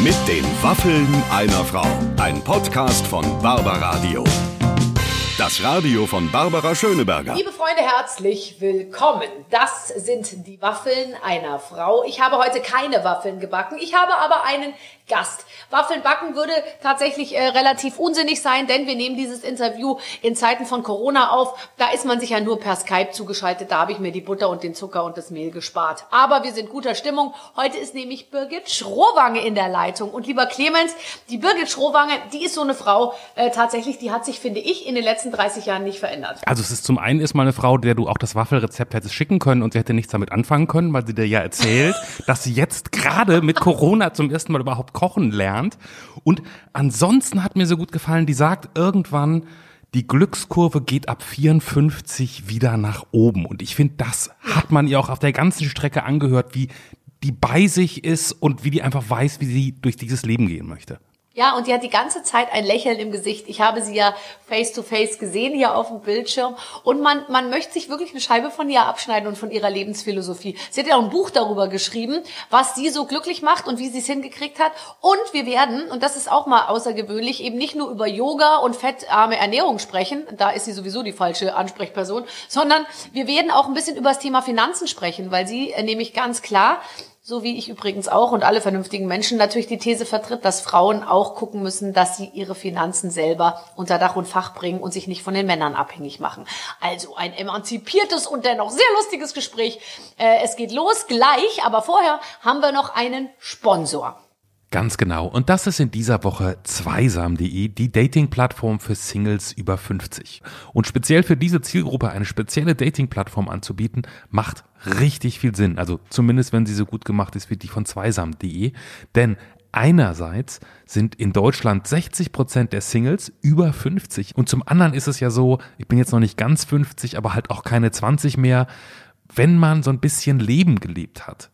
Mit den Waffeln einer Frau. Ein Podcast von Barbaradio. Das Radio von Barbara Schöneberger. Liebe Freunde, herzlich willkommen. Das sind die Waffeln einer Frau. Ich habe heute keine Waffeln gebacken. Ich habe aber einen Gast. Waffeln backen würde tatsächlich äh, relativ unsinnig sein, denn wir nehmen dieses Interview in Zeiten von Corona auf. Da ist man sich ja nur per Skype zugeschaltet. Da habe ich mir die Butter und den Zucker und das Mehl gespart. Aber wir sind guter Stimmung. Heute ist nämlich Birgit Schrowange in der Leitung. Und lieber Clemens, die Birgit Schrowange, die ist so eine Frau äh, tatsächlich, die hat sich, finde ich, in den letzten 30 Jahren nicht verändert. Also es ist zum einen ist mal eine Frau, der du auch das Waffelrezept hättest schicken können und sie hätte nichts damit anfangen können, weil sie dir ja erzählt, dass sie jetzt gerade mit Corona zum ersten Mal überhaupt kochen lernt. Und ansonsten hat mir so gut gefallen, die sagt irgendwann, die Glückskurve geht ab 54 wieder nach oben. Und ich finde, das hat man ihr auch auf der ganzen Strecke angehört, wie die bei sich ist und wie die einfach weiß, wie sie durch dieses Leben gehen möchte. Ja, und die hat die ganze Zeit ein Lächeln im Gesicht. Ich habe sie ja face to face gesehen hier auf dem Bildschirm. Und man, man möchte sich wirklich eine Scheibe von ihr abschneiden und von ihrer Lebensphilosophie. Sie hat ja auch ein Buch darüber geschrieben, was sie so glücklich macht und wie sie es hingekriegt hat. Und wir werden, und das ist auch mal außergewöhnlich, eben nicht nur über Yoga und fettarme Ernährung sprechen. Da ist sie sowieso die falsche Ansprechperson. Sondern wir werden auch ein bisschen über das Thema Finanzen sprechen, weil sie äh, nämlich ganz klar so wie ich übrigens auch und alle vernünftigen Menschen natürlich die These vertritt, dass Frauen auch gucken müssen, dass sie ihre Finanzen selber unter Dach und Fach bringen und sich nicht von den Männern abhängig machen. Also ein emanzipiertes und dennoch sehr lustiges Gespräch. Äh, es geht los gleich, aber vorher haben wir noch einen Sponsor. Ganz genau. Und das ist in dieser Woche zweisam.de, die Dating-Plattform für Singles über 50. Und speziell für diese Zielgruppe eine spezielle Dating-Plattform anzubieten, macht richtig viel Sinn. Also zumindest, wenn sie so gut gemacht ist wie die von zweisam.de. Denn einerseits sind in Deutschland 60 Prozent der Singles über 50. Und zum anderen ist es ja so, ich bin jetzt noch nicht ganz 50, aber halt auch keine 20 mehr. Wenn man so ein bisschen Leben gelebt hat,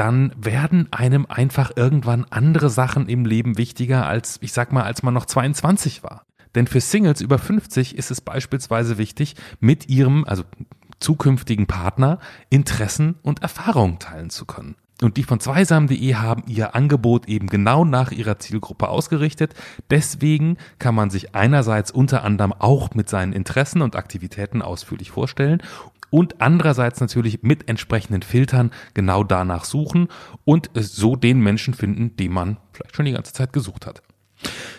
dann werden einem einfach irgendwann andere Sachen im Leben wichtiger als, ich sag mal, als man noch 22 war. Denn für Singles über 50 ist es beispielsweise wichtig, mit ihrem, also zukünftigen Partner Interessen und Erfahrungen teilen zu können. Und die von zweisam.de haben ihr Angebot eben genau nach ihrer Zielgruppe ausgerichtet. Deswegen kann man sich einerseits unter anderem auch mit seinen Interessen und Aktivitäten ausführlich vorstellen und andererseits natürlich mit entsprechenden Filtern genau danach suchen und so den Menschen finden, den man vielleicht schon die ganze Zeit gesucht hat.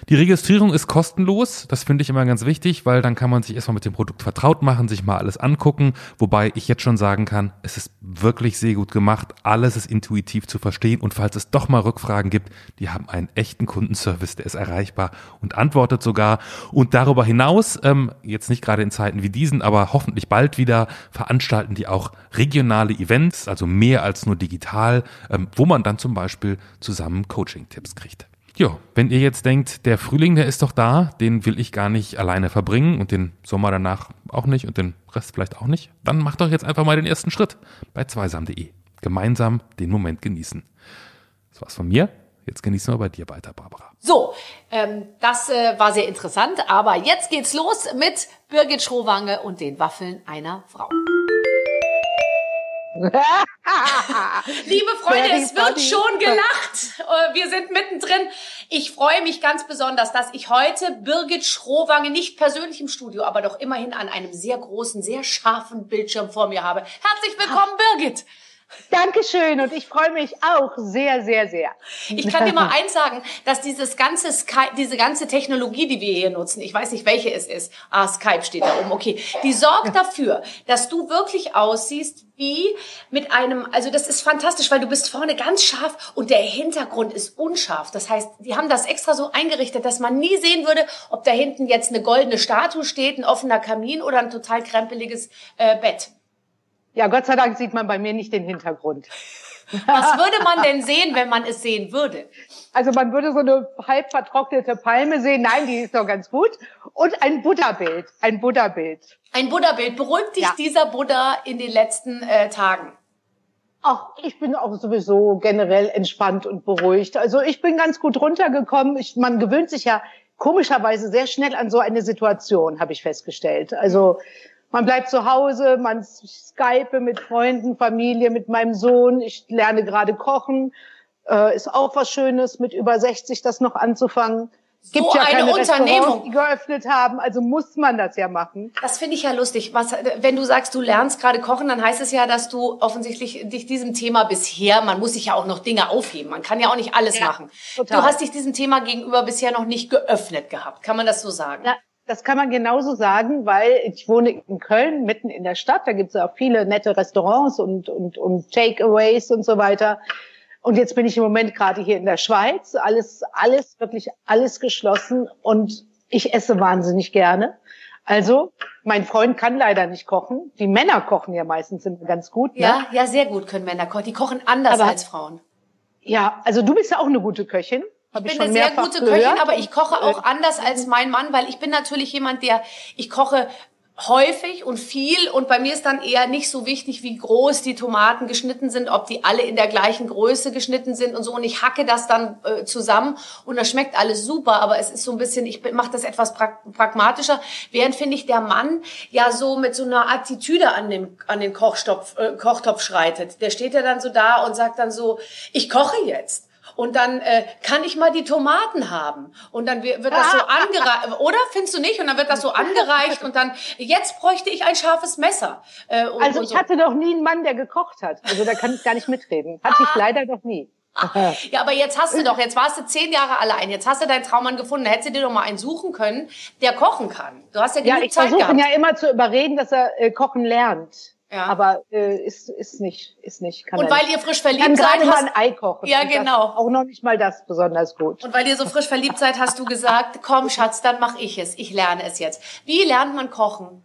Die Registrierung ist kostenlos. Das finde ich immer ganz wichtig, weil dann kann man sich erstmal mit dem Produkt vertraut machen, sich mal alles angucken. Wobei ich jetzt schon sagen kann, es ist wirklich sehr gut gemacht. Alles ist intuitiv zu verstehen. Und falls es doch mal Rückfragen gibt, die haben einen echten Kundenservice, der ist erreichbar und antwortet sogar. Und darüber hinaus, ähm, jetzt nicht gerade in Zeiten wie diesen, aber hoffentlich bald wieder, veranstalten die auch regionale Events, also mehr als nur digital, ähm, wo man dann zum Beispiel zusammen Coaching-Tipps kriegt. Ja, wenn ihr jetzt denkt, der Frühling, der ist doch da, den will ich gar nicht alleine verbringen und den Sommer danach auch nicht und den Rest vielleicht auch nicht, dann macht doch jetzt einfach mal den ersten Schritt bei zweisam.de. Gemeinsam den Moment genießen. Das war's von mir. Jetzt genießen wir bei dir weiter, Barbara. So, ähm, das äh, war sehr interessant, aber jetzt geht's los mit Birgit Schrowange und den Waffeln einer Frau. Liebe Freunde, es wird schon gelacht. Äh, wir sind mittendrin. Ich freue mich ganz besonders, dass ich heute Birgit Schrowange nicht persönlich im Studio, aber doch immerhin an einem sehr großen, sehr scharfen Bildschirm vor mir habe. Herzlich willkommen, Birgit. Dankeschön und ich freue mich auch sehr, sehr, sehr. Ich kann dir mal eins sagen, dass dieses ganze Skype, diese ganze Technologie, die wir hier nutzen, ich weiß nicht, welche es ist, ah, Skype steht da oben, okay, die sorgt dafür, dass du wirklich aussiehst wie mit einem, also das ist fantastisch, weil du bist vorne ganz scharf und der Hintergrund ist unscharf. Das heißt, die haben das extra so eingerichtet, dass man nie sehen würde, ob da hinten jetzt eine goldene Statue steht, ein offener Kamin oder ein total krempeliges äh, Bett. Ja, Gott sei Dank sieht man bei mir nicht den Hintergrund. Was würde man denn sehen, wenn man es sehen würde? Also man würde so eine halb vertrocknete Palme sehen. Nein, die ist doch ganz gut. Und ein Buddha-Bild. Ein Buddha-Bild. Ein Buddha-Bild. Beruhigt dich ja. dieser Buddha in den letzten äh, Tagen? Ach, ich bin auch sowieso generell entspannt und beruhigt. Also ich bin ganz gut runtergekommen. Ich, man gewöhnt sich ja komischerweise sehr schnell an so eine Situation, habe ich festgestellt. Also man bleibt zu Hause, man skype mit Freunden, Familie, mit meinem Sohn. Ich lerne gerade kochen. Äh, ist auch was Schönes, mit über 60 das noch anzufangen. So Gibt ja eine keine Unternehmung. Restaurants, die geöffnet haben, also muss man das ja machen. Das finde ich ja lustig. Was, wenn du sagst, du lernst gerade kochen, dann heißt es ja, dass du offensichtlich dich diesem Thema bisher, man muss sich ja auch noch Dinge aufheben. Man kann ja auch nicht alles Ja, machen. total. Du hast dich diesem Thema gegenüber bisher noch nicht geöffnet gehabt. Kann man das so sagen? Ja, das kann man genauso sagen, weil ich wohne in Köln, mitten in der Stadt. Da gibt es auch viele nette Restaurants und, und, und Takeaways und so weiter. Und jetzt bin ich im Moment gerade hier in der Schweiz. Alles, alles, wirklich alles geschlossen. Und ich esse wahnsinnig gerne. Also, mein Freund kann leider nicht kochen. Die Männer kochen ja meistens immer ganz gut. Ne? Ja, ja, sehr gut können Männer kochen. Die kochen anders Aber- als Frauen. ja, also du bist ja auch eine gute Köchin. Hab Ich ich bin eine sehr gute gehört. Köchin, aber ich koche auch Und, anders als mein Mann, weil ich bin natürlich jemand, der, ich koche häufig und viel und bei mir ist dann eher nicht so wichtig, wie groß die Tomaten geschnitten sind, ob die alle in der gleichen Größe geschnitten sind und so und ich hacke das dann äh, zusammen und das schmeckt alles super, aber es ist so ein bisschen, ich mache das etwas pra pragmatischer, während finde ich der Mann ja so mit so einer Attitüde an den, an den Kochtopf, äh, Kochtopf schreitet. Der steht ja dann so da und sagt dann so, ich koche jetzt. Und dann äh, kann ich mal die Tomaten haben. Und dann wird das so angereicht, oder? Findest du nicht? Und dann wird das so angereicht und dann, jetzt bräuchte ich ein scharfes Messer. Äh, und, Also und ich so. hatte noch nie einen Mann, der gekocht hat. Also da kann ich gar nicht mitreden. Hatte ich leider noch nie. Ja, aber jetzt hast du doch, jetzt warst du zehn Jahre allein, jetzt hast du deinen Traummann gefunden, da hättest du dir doch mal einen suchen können, der kochen kann. Du hast ja Ja, genug ich Zeit versuche ihn gehabt. ja immer zu überreden, dass er äh, kochen lernt. Ja. Aber äh, ist, ist nicht, ist nicht. Kann Und weil nicht. ihr frisch Ich kann verliebt seid, hast, ein Ei kochen. Ja, genau. Auch noch nicht mal das besonders gut. und weil ihr so frisch verliebt seid, hast du gesagt, komm Schatz, dann mach ich es. Ich lerne es jetzt. Wie lernt man kochen?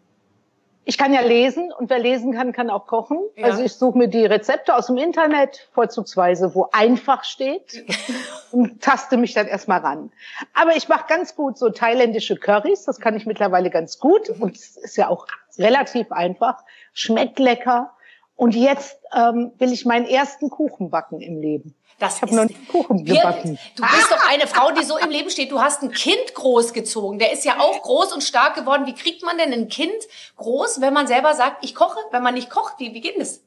Ich kann ja lesen und wer lesen kann, kann auch kochen. Ja. Also ich suche mir die Rezepte aus dem Internet, vorzugsweise, wo einfach steht und taste mich dann erstmal ran. Aber ich mache ganz gut so thailändische Currys, das kann ich mittlerweile ganz gut und es ist ja auch relativ einfach, schmeckt lecker. Und jetzt ähm, will ich meinen ersten Kuchen backen im Leben. Das Ich habe noch nie Kuchen Wir- gebacken. Du bist doch eine Frau, die so im Leben steht. Du hast ein Kind großgezogen. Der ist ja auch groß und stark geworden. Wie kriegt man denn ein Kind groß, wenn man selber sagt, ich koche? Wenn man nicht kocht, wie, wie geht das?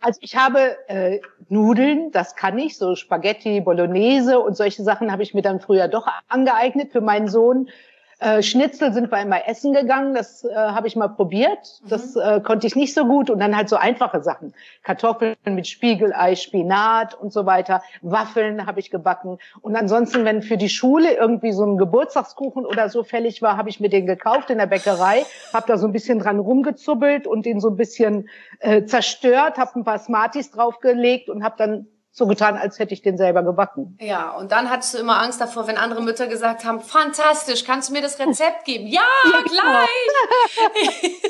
Also ich habe äh, Nudeln, das kann ich, so Spaghetti, Bolognese und solche Sachen habe ich mir dann früher doch angeeignet für meinen Sohn. Äh, Schnitzel sind wir immer essen gegangen, das äh, habe ich mal probiert. Das äh, konnte ich nicht so gut. Und dann halt so einfache Sachen. Kartoffeln mit Spiegelei, Spinat und so weiter. Waffeln habe ich gebacken. Und ansonsten, wenn für die Schule irgendwie so ein Geburtstagskuchen oder so fällig war, habe ich mir den gekauft in der Bäckerei, habe da so ein bisschen dran rumgezubbelt und den so ein bisschen äh, zerstört, habe ein paar Smarties draufgelegt und habe dann so getan, als hätte ich den selber gebacken. Ja, und dann hattest du immer Angst davor, wenn andere Mütter gesagt haben, fantastisch, kannst du mir das Rezept geben? Ja, gleich!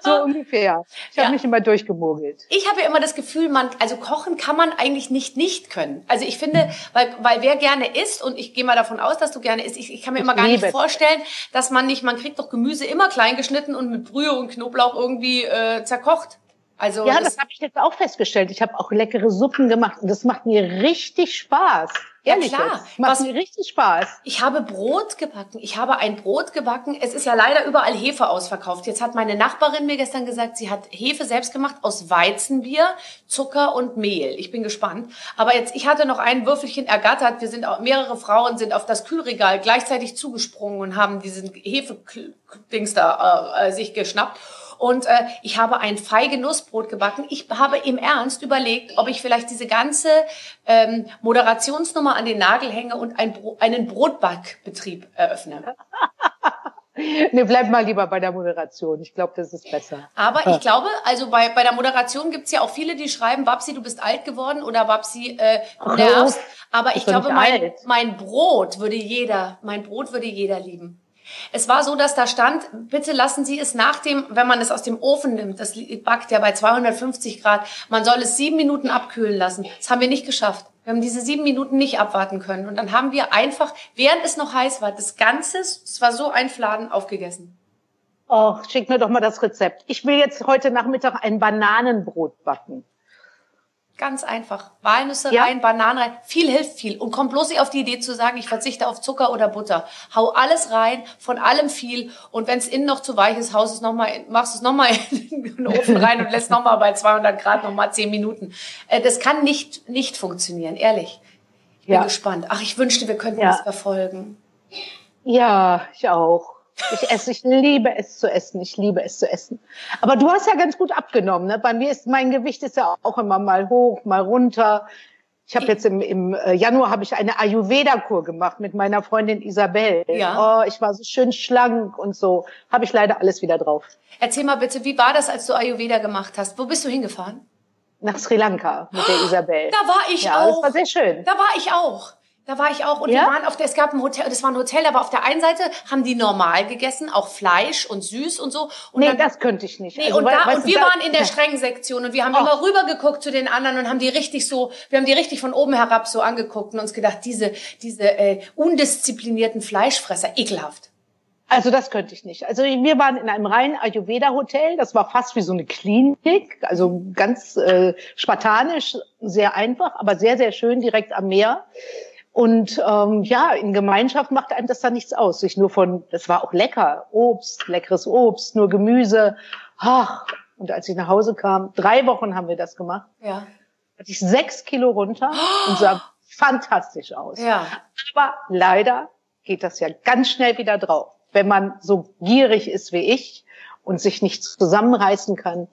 So ungefähr. Ich habe Ja. mich immer durchgemogelt. Ich habe ja immer das Gefühl, man, also kochen kann man eigentlich nicht nicht können. Also ich finde, weil, weil wer gerne isst, und ich gehe mal davon aus, dass du gerne isst, ich, ich kann mir immer gar nicht vorstellen, dass man nicht, man kriegt doch Gemüse immer klein geschnitten und mit Brühe und Knoblauch irgendwie äh, zerkocht. Also Ja, das, das habe ich jetzt auch festgestellt. Ich habe auch leckere Suppen gemacht und das macht mir richtig Spaß. Ja, Ehrlich klar. jetzt. Macht Was- mir richtig Spaß. Ich habe Brot gebacken. Ich habe ein Brot gebacken. Es ist ja leider überall Hefe ausverkauft. Jetzt hat meine Nachbarin mir gestern gesagt, sie hat Hefe selbst gemacht aus Weizenbier, Zucker und Mehl. Ich bin gespannt. Aber jetzt, ich hatte noch ein Würfelchen ergattert. Wir sind auch, mehrere Frauen sind auf das Kühlregal gleichzeitig zugesprungen und haben diesen Hefe-Dings da äh, äh, sich geschnappt. Und äh, ich habe ein feige Nussbrot gebacken. Ich habe im Ernst überlegt, ob ich vielleicht diese ganze ähm, Moderationsnummer an den Nagel hänge und ein Bro einen Brotbackbetrieb eröffne. Nee, bleib mal lieber bei der Moderation. Ich glaube, das ist besser. Aber ich glaube, also bei, bei der Moderation gibt's ja auch viele, die schreiben, Babsi, du bist alt geworden oder Babsi, äh, du nervst. Aber ich glaube, mein, alt. mein Brot würde jeder, mein Brot würde jeder lieben. Es war so, dass da stand, bitte lassen Sie es nach dem, wenn man es aus dem Ofen nimmt, das backt ja bei 250 Grad, man soll es sieben Minuten abkühlen lassen. Das haben wir nicht geschafft. Wir haben diese sieben Minuten nicht abwarten können. Und dann haben wir einfach, während es noch heiß war, das Ganze, es war so ein Fladen, aufgegessen. Och, schick mir doch mal das Rezept. Ich will jetzt heute Nachmittag ein Bananenbrot backen. Ganz einfach. Walnüsse Ja. rein, Bananen rein. Viel hilft viel. Und komm bloß nicht auf die Idee zu sagen, ich verzichte auf Zucker oder Butter. Hau alles rein, von allem viel. Und wenn es innen noch zu weich ist, haust es noch mal, in- machst es nochmal in den Ofen rein und lässt nochmal bei 200 Grad nochmal 10 Minuten. Äh, Das kann nicht, nicht funktionieren, ehrlich. Ich bin Ja. gespannt. Ach, ich wünschte, wir könnten Ja. das verfolgen. Ja, ich auch. Ich esse, ich liebe es zu essen. Ich liebe es zu essen. Aber du hast ja ganz gut abgenommen. Ne? Bei mir ist mein Gewicht ist ja auch immer mal hoch, mal runter. Ich habe jetzt im, im äh, Januar habe ich eine Ayurveda-Kur gemacht mit meiner Freundin Isabel. Ja. Oh, ich war so schön schlank und so. Habe ich leider alles wieder drauf. Erzähl mal bitte, wie war das, als du Ayurveda gemacht hast? Wo bist du hingefahren? Nach Sri Lanka mit der Isabel. Da war ich ja, auch. das war sehr schön. Da war ich auch. Da war ich auch. Und Ja? wir waren auf der, es gab ein Hotel, das war ein Hotel, aber auf der einen Seite haben die normal gegessen, auch Fleisch und süß und so. Und Nee, dann, das könnte ich nicht. Nee, Also, und, wei- da, und wir waren in der strengen Sektion und wir haben Ach. immer rübergeguckt zu den anderen und haben die richtig so, wir haben die richtig von oben herab so angeguckt und uns gedacht, diese, diese äh, undisziplinierten Fleischfresser, ekelhaft. Also das könnte ich nicht. Also wir waren in einem reinen Ayurveda-Hotel. Das war fast wie so eine Klinik, also ganz äh, spartanisch, sehr einfach, aber sehr, sehr schön direkt am Meer. Und ähm, ja, in Gemeinschaft macht einem das da nichts aus. Sich nur von, das war auch lecker, Obst, leckeres Obst, nur Gemüse. Ach, und als ich nach Hause kam, drei Wochen haben wir das gemacht, Ja. hatte ich sechs Kilo runter und sah fantastisch aus. Ja. Aber leider geht das ja ganz schnell wieder drauf. Wenn man so gierig ist wie ich und sich nicht zusammenreißen kann.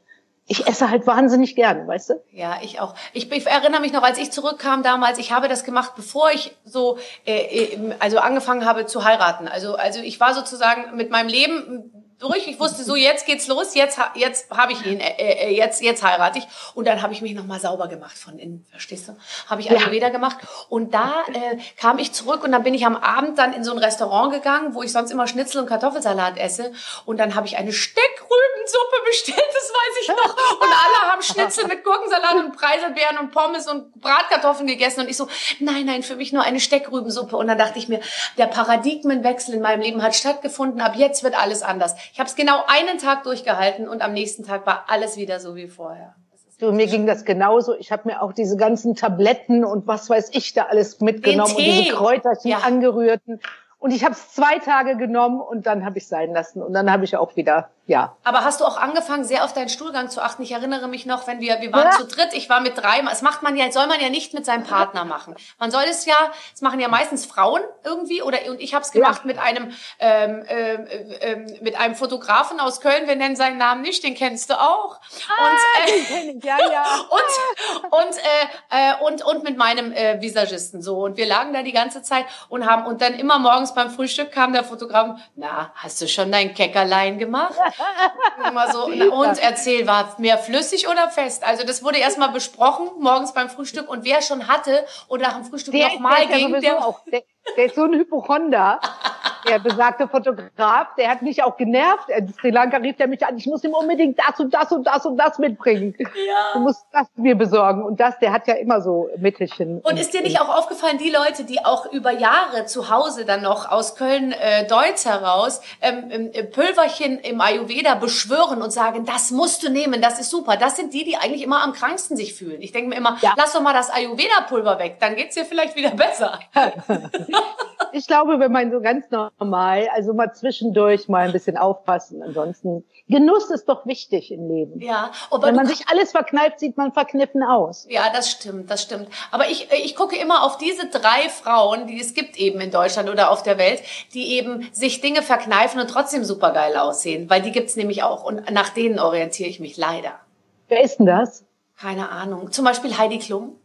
Ich esse halt wahnsinnig gern, weißt du? Ja, ich auch. Ich, ich erinnere mich noch, als ich zurückkam damals, ich habe das gemacht, bevor ich so, äh, äh, also angefangen habe zu heiraten. Also, also ich war sozusagen mit meinem Leben durch. Ich wusste so, jetzt geht's los, jetzt, jetzt habe ich ihn, äh, äh, jetzt, jetzt heirate ich. Und dann habe ich mich nochmal sauber gemacht von innen, verstehst du? Habe ich Ayurveda gemacht. Und da äh, kam ich zurück und dann bin ich am Abend dann in so ein Restaurant gegangen, wo ich sonst immer Schnitzel und Kartoffelsalat esse. Und dann habe ich eine Steckrübensuppe bestellt, das weiß ich noch. Und alle haben Schnitzel mit Gurkensalat und Preiselbeeren und Pommes und Bratkartoffeln gegessen. Und ich so, nein, nein, für mich nur eine Steckrübensuppe. Und dann dachte ich mir, der Paradigmenwechsel in meinem Leben hat stattgefunden. Ab jetzt wird alles anders. Ich habe es genau einen Tag durchgehalten und am nächsten Tag war alles wieder so wie vorher. Du, mir ging das genauso. Ich habe mir auch diese ganzen Tabletten und was weiß ich da alles mitgenommen und diese Kräuterchen Ja. angerührten. Und ich habe es zwei Tage genommen und dann habe ich sein lassen. Und dann habe ich auch wieder, ja. Aber hast du auch angefangen, sehr auf deinen Stuhlgang zu achten? Ich erinnere mich noch, wenn wir, wir waren Ja. zu dritt, ich war mit drei, das macht man ja, soll man ja nicht mit seinem Partner machen. Man soll es ja, das machen ja meistens Frauen irgendwie, oder, und ich habe es gemacht mit einem, ähm, ähm, ähm, mit einem Fotografen aus Köln, wir nennen seinen Namen nicht, den kennst du auch. Und, äh, Ja, ja. und und äh, äh, und und mit meinem äh, Visagisten so und wir lagen da die ganze Zeit und haben und dann immer morgens beim Frühstück kam der Fotograf na hast du schon dein Keckerlein gemacht immer so und erzähl war mehr flüssig oder fest also das wurde erstmal besprochen morgens beim Frühstück und wer schon hatte und nach dem Frühstück nochmal ging der der, der ist so ein Hypochonder. Der besagte Fotograf, der hat mich auch genervt. In Sri Lanka rief er mich an, ich muss ihm unbedingt das und das und das und das mitbringen. Ja. Du musst das mir besorgen. Und das, der hat ja immer so Mittelchen. Und ist dir nicht auch aufgefallen, die Leute, die auch über Jahre zu Hause dann noch aus Köln äh, Deutz heraus ähm, ähm, äh, Pülverchen im Ayurveda beschwören und sagen, das musst du nehmen, das ist super. Das sind die, die eigentlich immer am kranksten sich fühlen. Ich denke mir immer, Ja. lass doch mal das Ayurveda-Pulver weg, dann geht's dir vielleicht wieder besser. Ich glaube, wenn man so ganz normal, also mal zwischendurch mal ein bisschen aufpassen. Ansonsten, Genuss ist doch wichtig im Leben. Ja, aber Wenn man sich alles verkneift, sieht man verkniffen aus. Ja, das stimmt, das stimmt. Aber ich, ich gucke immer auf diese drei Frauen, die es gibt eben in Deutschland oder auf der Welt, die eben sich Dinge verkneifen und trotzdem supergeil aussehen. Weil die gibt's nämlich auch und nach denen orientiere ich mich leider. Wer ist denn das? Keine Ahnung. Zum Beispiel Heidi Klum.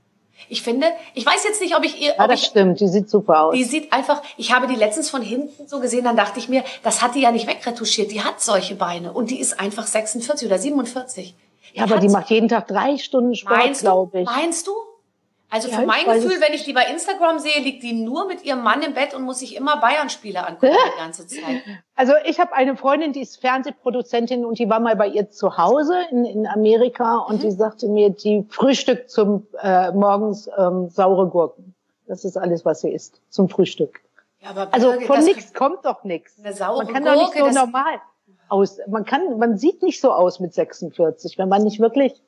Ich finde, ich weiß jetzt nicht, ob ich ihr, Ja, das ich, stimmt. Die sieht super aus. die sieht einfach, ich habe die letztens von hinten so gesehen, dann dachte ich mir, das hat die ja nicht wegretuschiert. Die hat solche Beine und die ist einfach 46 oder 47. Ja, aber die macht jeden Tag drei Stunden Sport, glaube ich. Meinst du? Also Ja, für mein Gefühl, wenn ich die bei Instagram sehe, liegt die nur mit ihrem Mann im Bett und muss sich immer Bayern-Spiele angucken die ganze Zeit. Also ich habe eine Freundin, die ist Fernsehproduzentin und die war mal bei ihr zu Hause in, in Amerika und Mhm. die sagte mir, die frühstückt zum äh, morgens ähm, saure Gurken. Das ist alles, was sie isst zum Frühstück. Ja, aber Also von nichts kommt doch nichts. Eine saure Man kann doch nicht Gurke, so normal aus. Man kann, man sieht nicht so aus mit 46, wenn man nicht wirklich.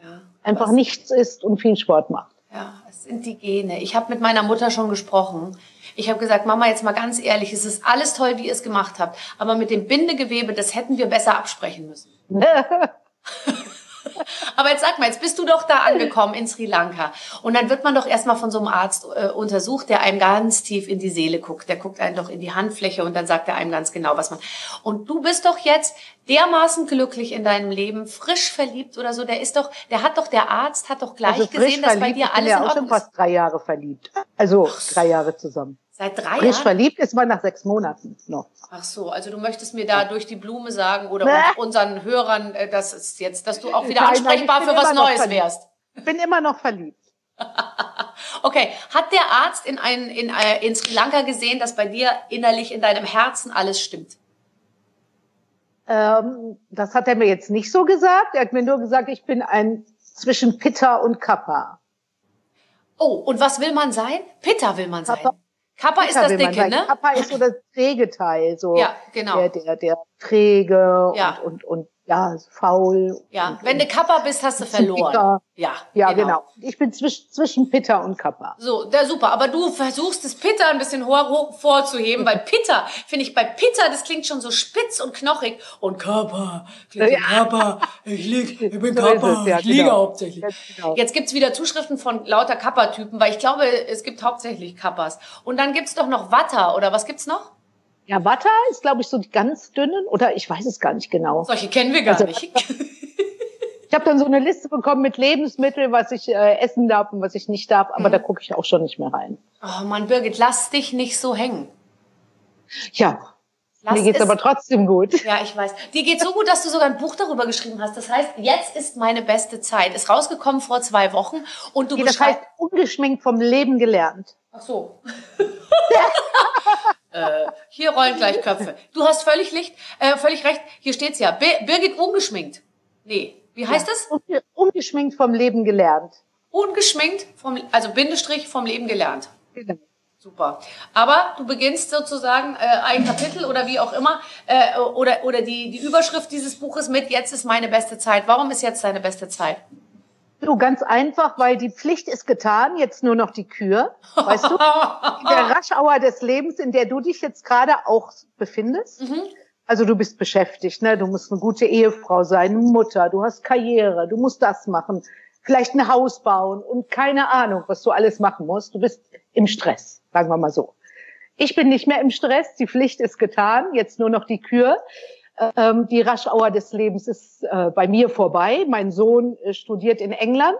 Ja. einfach nichts isst und viel Sport macht. Ja, es sind die Gene. Ich habe mit meiner Mutter schon gesprochen. Ich habe gesagt, Mama, jetzt mal ganz ehrlich, es ist alles toll, wie ihr es gemacht habt, aber mit dem Bindegewebe, das hätten wir besser absprechen müssen. Aber jetzt sag mal, jetzt bist du doch da angekommen in Sri Lanka. Und dann wird man doch erstmal von so einem Arzt äh, untersucht, der einem ganz tief in die Seele guckt. Der guckt einem doch in die Handfläche und dann sagt er einem ganz genau, was man. Und du bist doch jetzt dermaßen glücklich in deinem Leben, frisch verliebt oder so. Der ist doch, der hat doch, der Arzt hat doch gleich Also gesehen, dass bei dir ich bin alles ja in auch schon Ordnung fast drei Jahre verliebt. Also drei Jahre zusammen. Seit drei Frisch Jahren? verliebt ist man nach sechs Monaten noch. Ach so, also du möchtest mir da durch die Blume sagen oder unseren Hörern, äh, dass es jetzt, dass du auch wieder Nein, nein, ansprechbar bin für was Neues verliebt. wärst. Ich bin immer noch verliebt. Okay, hat der Arzt in, ein, in, äh, in Sri Lanka gesehen, dass bei dir innerlich in deinem Herzen alles stimmt? Ähm, das hat er mir jetzt nicht so gesagt. Er hat mir nur gesagt, ich bin ein zwischen Pitta und Kappa. Oh, und was will man sein? Pitta will man sein. Kappa. Kappa ist das Dicke, sagen. ne? Kappa ist so das träge Teil, so Ja, genau. der, der, der träge Ja. und, und, und ja, faul. Ja, wenn du Kappa bist, hast du verloren. dicker. Ja, Ja, genau. Ich bin zwischen, zwischen Pitta und Kappa. So, der super. Aber du versuchst es Pitta ein bisschen hoch, hoch vorzuheben, weil Pitta, finde ich, bei Pitta, das klingt schon so spitz und knochig. Und Kappa, klingt Ja. Kappa, ich lieg, ich bin So Kappa, es, ja, ich liege genau. hauptsächlich. Genau. Jetzt gibt's wieder Zuschriften von lauter Kappa-Typen, weil ich glaube, es gibt hauptsächlich Kappas. Und dann gibt's doch noch Watter, oder was gibt's noch? Ja, Watter ist, glaube ich, so die ganz dünnen, oder ich weiß es gar nicht genau. Solche kennen wir gar Also- nicht. Ich habe dann so eine Liste bekommen mit Lebensmitteln, was ich äh, essen darf und was ich nicht darf, Mhm. aber da gucke ich auch schon nicht mehr rein. Oh Mann, Birgit, lass dich nicht so hängen. Ja, Lass mir geht's es- aber trotzdem gut. Ja, ich weiß. Die geht so gut, dass du sogar ein Buch darüber geschrieben hast. Das heißt, jetzt ist meine beste Zeit. Ist rausgekommen vor zwei Wochen und du Nee, das heißt, ungeschminkt vom Leben gelernt. Ach so. äh, hier rollen gleich Köpfe. Du hast völlig, Licht, äh, völlig recht. Hier steht's ja. Bir Birgit ungeschminkt. Nee, wie heißt es? Unge- Ungeschminkt vom Leben gelernt. Ungeschminkt vom, also Bindestrich vom Leben gelernt. Genau. Super. Aber du beginnst sozusagen äh, ein Kapitel oder wie auch immer äh, oder oder die die Überschrift dieses Buches mit Jetzt ist meine beste Zeit. Warum ist jetzt deine beste Zeit? So ganz einfach, weil die Pflicht ist getan, jetzt nur noch die Kür. Weißt du? In der Raschauer des Lebens, in der du dich jetzt gerade auch befindest. Also du bist beschäftigt, ne? Du musst eine gute Ehefrau sein, Mutter, du hast Karriere, du musst das machen, vielleicht ein Haus bauen und keine Ahnung, was du alles machen musst. Du bist im Stress, sagen wir mal so. Ich bin nicht mehr im Stress, die Pflicht ist getan, jetzt nur noch die Kür. Ähm, die Raschauer des Lebens ist äh, bei mir vorbei. Mein Sohn äh, studiert in England.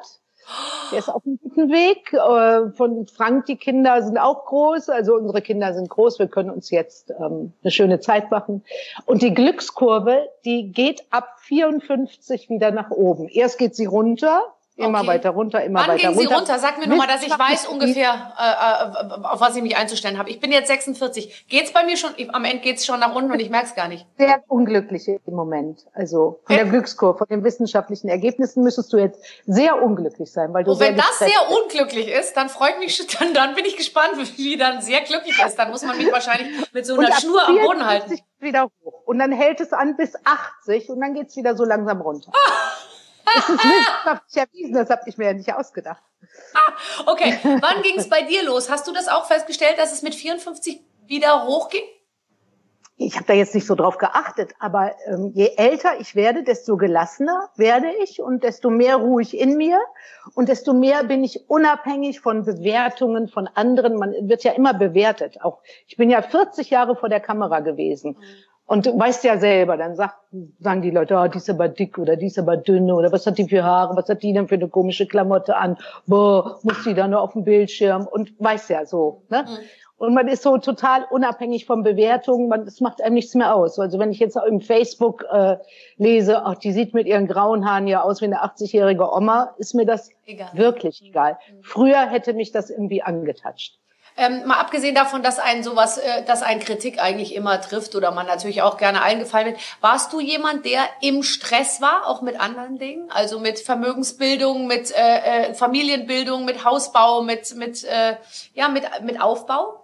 Der ist auf einem guten Weg. Äh, von Frank, die Kinder sind auch groß. Also unsere Kinder sind groß. Wir können uns jetzt ähm, eine schöne Zeit machen. Und die Glückskurve, die geht ab 54 wieder nach oben. Erst geht sie runter, immer Okay. weiter runter, immer Wann weiter ging sie runter. runter? Sag mir nur mal, dass ich weiß ungefähr, äh, äh, auf was ich mich einzustellen habe. Ich bin jetzt 46. Geht's bei mir schon? Am Ende geht's schon nach unten und ich merk's gar nicht. sehr unglücklich im Moment. Also von der? Glückskurve, von den wissenschaftlichen Ergebnissen müsstest du jetzt sehr unglücklich sein, weil du Und wenn das sehr unglücklich ist, dann freut mich, schon- dann, dann bin ich gespannt, wie dann sehr glücklich ist. Dann muss man mich wahrscheinlich mit so einer Schnur am Boden halten. 54 wieder hoch. Und dann hält es an bis 80 und dann geht's wieder so langsam runter. Das ist wissenschaftlich erwiesen, das habe ich mir ja nicht ausgedacht. Okay, wann ging's bei dir los? Hast du das auch festgestellt, dass es mit 54 wieder hochging? Ich habe da jetzt nicht so drauf geachtet, aber ähm, je älter ich werde, desto gelassener werde ich und desto mehr ruhig in mir und desto mehr bin ich unabhängig von Bewertungen von anderen. Man wird ja immer bewertet. Auch ich bin ja 40 Jahre vor der Kamera gewesen. Und du weißt ja selber, dann sagt, sagen die Leute, oh, die ist aber dick oder die ist aber dünn oder was hat die für Haare, was hat die denn für eine komische Klamotte an, boah, muss die da nur auf dem Bildschirm und weiß ja so. Ne? Und man ist so total unabhängig von Bewertungen, man, das macht einem nichts mehr aus. Also wenn ich jetzt auch im Facebook äh, lese, ach, die sieht mit ihren grauen Haaren ja aus wie eine 80-jährige Oma, ist mir das Egal. wirklich egal. Früher hätte mich das irgendwie angetatscht. Ähm, mal abgesehen davon, dass ein sowas, äh, dass ein Kritik eigentlich immer trifft oder man natürlich auch gerne allen gefallen wird. Warst du jemand, der im Stress war, auch mit anderen Dingen? Also mit Vermögensbildung, mit äh, äh, Familienbildung, mit Hausbau, mit mit äh, ja mit mit Aufbau?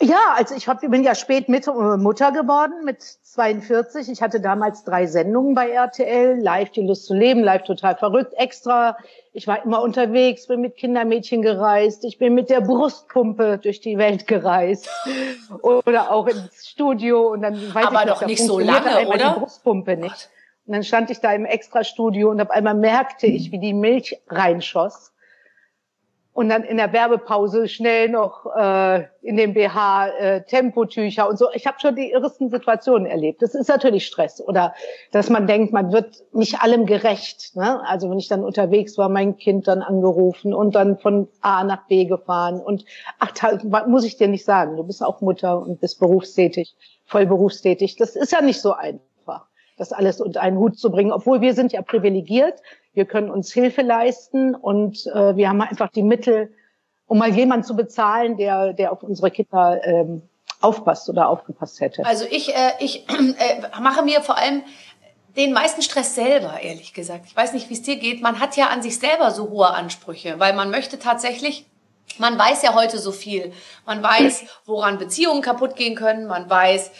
Ja, also ich hab, bin ja spät mit, äh, Mutter geworden mit 42. Ich hatte damals drei Sendungen bei RTL, live die Lust zu leben, live total verrückt, extra. Ich war immer unterwegs, bin mit Kindermädchen gereist, ich bin mit der Brustpumpe durch die Welt gereist oder auch ins Studio und dann weiß Aber ich doch nicht so lange, oder? Die Brustpumpe nicht. Und dann stand ich da im Extrastudio und auf einmal merkte ich, wie die Milch reinschoss und dann in der Werbepause schnell noch äh, in dem BH äh, Tempotücher und so. Ich habe schon die irresten Situationen erlebt. Das ist natürlich Stress oder dass man denkt, man wird nicht allem gerecht. Ne? Also wenn ich dann unterwegs war, mein Kind dann angerufen und dann von A nach B gefahren und ach, muss ich dir nicht sagen, du bist auch Mutter und bist berufstätig, voll berufstätig. Das ist ja nicht so einfach, das alles unter einen Hut zu bringen, obwohl wir sind ja privilegiert. Wir können uns Hilfe leisten und äh, wir haben einfach die Mittel, um mal jemanden zu bezahlen, der, der auf unsere Kinder ähm, aufpasst oder aufgepasst hätte. Also ich, äh, ich äh, mache mir vor allem den meisten Stress selber, ehrlich gesagt. Ich weiß nicht, wie es dir geht. Man hat ja an sich selber so hohe Ansprüche, weil man möchte tatsächlich, man weiß ja heute so viel. Man weiß, woran Beziehungen kaputt gehen können. Man weiß,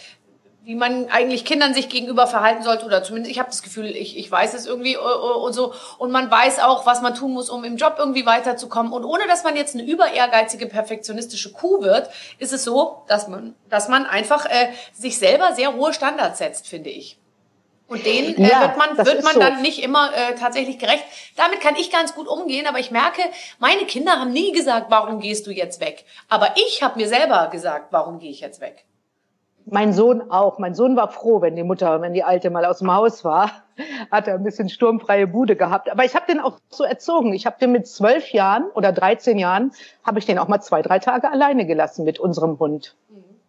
wie man eigentlich Kindern sich gegenüber verhalten sollte oder zumindest ich habe das Gefühl, ich, ich weiß es irgendwie äh, äh, und so und man weiß auch, was man tun muss, um im Job irgendwie weiterzukommen und ohne dass man jetzt eine über ehrgeizige perfektionistische Kuh wird, ist es so, dass man dass man einfach äh, sich selber sehr hohe Standards setzt, finde ich. Und denen äh, Ja, wird man wird man so. dann nicht immer äh, tatsächlich gerecht. Damit kann ich ganz gut umgehen, aber ich merke, meine Kinder haben nie gesagt, warum gehst du jetzt weg? Aber ich habe mir selber gesagt, warum gehe ich jetzt weg? Mein Sohn auch. Mein Sohn war froh, wenn die Mutter, wenn die Alte mal aus dem Haus war, hat er ein bisschen sturmfreie Bude gehabt. Aber ich habe den auch so erzogen. Ich habe den mit zwölf Jahren oder 13 Jahren, habe ich den auch mal zwei, drei Tage alleine gelassen mit unserem Hund.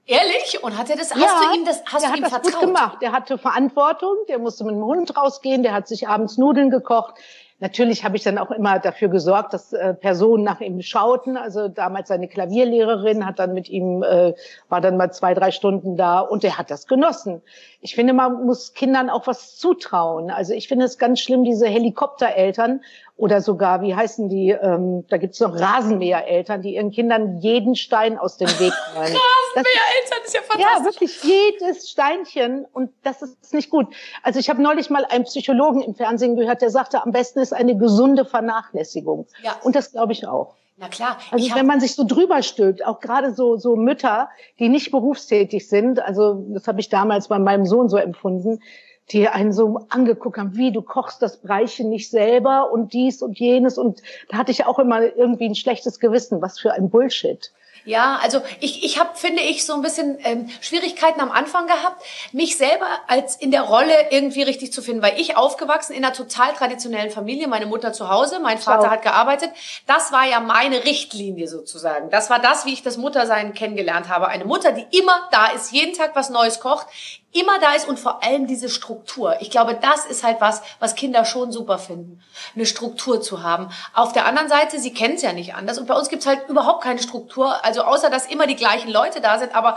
Ehrlich? Und hat er das, hast du ihm das, hast du ihm hat das vertraut? gut gemacht. Der hatte Verantwortung, der musste mit dem Hund rausgehen, der hat sich abends Nudeln gekocht. Natürlich habe ich dann auch immer dafür gesorgt, dass äh, Personen nach ihm schauten. Also damals seine Klavierlehrerin hat dann mit ihm, äh, war dann mal zwei, drei Stunden da und er hat das genossen. Ich finde, man muss Kindern auch was zutrauen. Also ich finde es ganz schlimm, diese Helikoptereltern oder sogar, wie heißen die, ähm, da gibt's noch Rasenmähereltern, die ihren Kindern jeden Stein aus dem Weg räumen. Rasenmähereltern ist ja fantastisch. ja, wirklich jedes Steinchen und das ist nicht gut. Also ich habe neulich mal einen Psychologen im Fernsehen gehört, der sagte, am besten ist eine gesunde Vernachlässigung. Ja. Und das glaube ich auch. Na klar. Also wenn man sich so drüber stülpt, auch gerade so so Mütter, die nicht berufstätig sind, also das habe ich damals bei meinem Sohn so empfunden, die einen so angeguckt haben, wie du kochst das Breichen nicht selber und dies und jenes und da hatte ich auch immer irgendwie ein schlechtes Gewissen, was für ein Bullshit. ja, also ich, ich habe, finde ich, so ein bisschen ähm, Schwierigkeiten am Anfang gehabt, mich selber als in der Rolle irgendwie richtig zu finden, weil ich aufgewachsen in einer total traditionellen Familie, meine Mutter zu Hause, mein Vater auch. hat gearbeitet. Das war ja meine Richtlinie sozusagen. Das war das, wie ich das Muttersein kennengelernt habe. Eine Mutter, die immer da ist, jeden Tag was Neues kocht, immer da ist und vor allem diese Struktur. Ich glaube, das ist halt was, was Kinder schon super finden, eine Struktur zu haben. Auf der anderen Seite, sie kennen es ja nicht anders und bei uns gibt's halt überhaupt keine Struktur, also außer dass immer die gleichen Leute da sind, aber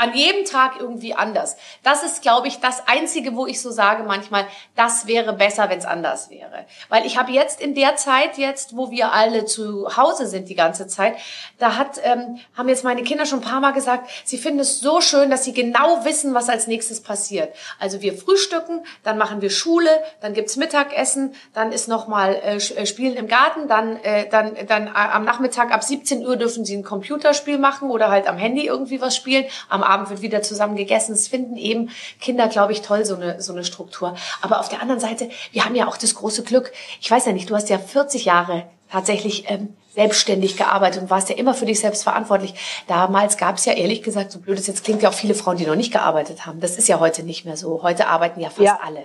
an jedem Tag irgendwie anders. Das ist, glaube ich, das Einzige, wo ich so sage manchmal, das wäre besser, wenn es anders wäre. Weil ich habe jetzt in der Zeit, jetzt, wo wir alle zu Hause sind die ganze Zeit, da hat, ähm, haben jetzt meine Kinder schon ein paar Mal gesagt, sie finden es so schön, dass sie genau wissen, was als nächstes passiert. Also wir frühstücken, dann machen wir Schule, dann gibt's Mittagessen, dann ist nochmal äh, äh, Spielen im Garten, dann, äh, dann, dann äh, am Nachmittag ab 17 Uhr dürfen sie ein Computerspiel machen oder halt am Handy irgendwie was spielen. Am Abend wird wieder zusammen gegessen. Es finden eben Kinder, glaube ich, toll, so eine, so eine Struktur. Aber auf der anderen Seite, wir haben ja auch das große Glück. Ich weiß ja nicht, du hast ja 40 Jahre tatsächlich ähm, selbstständig gearbeitet und warst ja immer für dich selbst verantwortlich. Damals gab es ja ehrlich gesagt, so blöd es jetzt klingt, ja auch viele Frauen, die noch nicht gearbeitet haben. Das ist ja heute nicht mehr so. Heute arbeiten ja fast Ja. alle.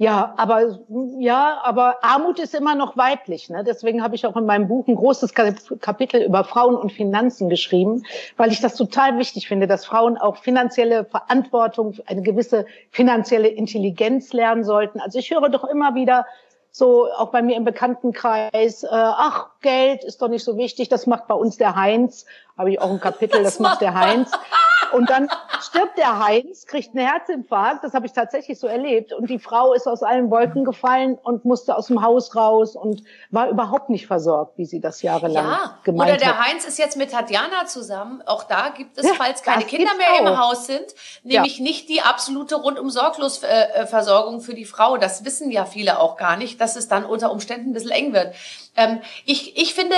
Ja, aber ja, aber Armut ist immer noch weiblich. Ne? Deswegen habe ich auch in meinem Buch ein großes Kap- Kapitel über Frauen und Finanzen geschrieben, weil ich das total wichtig finde, dass Frauen auch finanzielle Verantwortung, eine gewisse finanzielle Intelligenz lernen sollten. Also ich höre doch immer wieder so auch bei mir im Bekanntenkreis, äh, ach Geld ist doch nicht so wichtig, das macht bei uns der Heinz. Habe ich auch ein Kapitel, das, macht der Heinz. Und dann stirbt der Heinz, kriegt einen Herzinfarkt, das habe ich tatsächlich so erlebt. Und die Frau ist aus allen Wolken gefallen und musste aus dem Haus raus und war überhaupt nicht versorgt, wie sie das jahrelang Ja, gemeint oder der hat. Heinz ist jetzt mit Tatjana zusammen. Auch da gibt es, Ja, falls keine Kinder mehr im auch. Haus sind, nämlich nicht die absolute rundum sorglos äh, Versorgung für die Frau. Das wissen ja viele auch gar nicht, dass es dann unter Umständen ein bisschen eng wird. Ähm, ich, ich finde,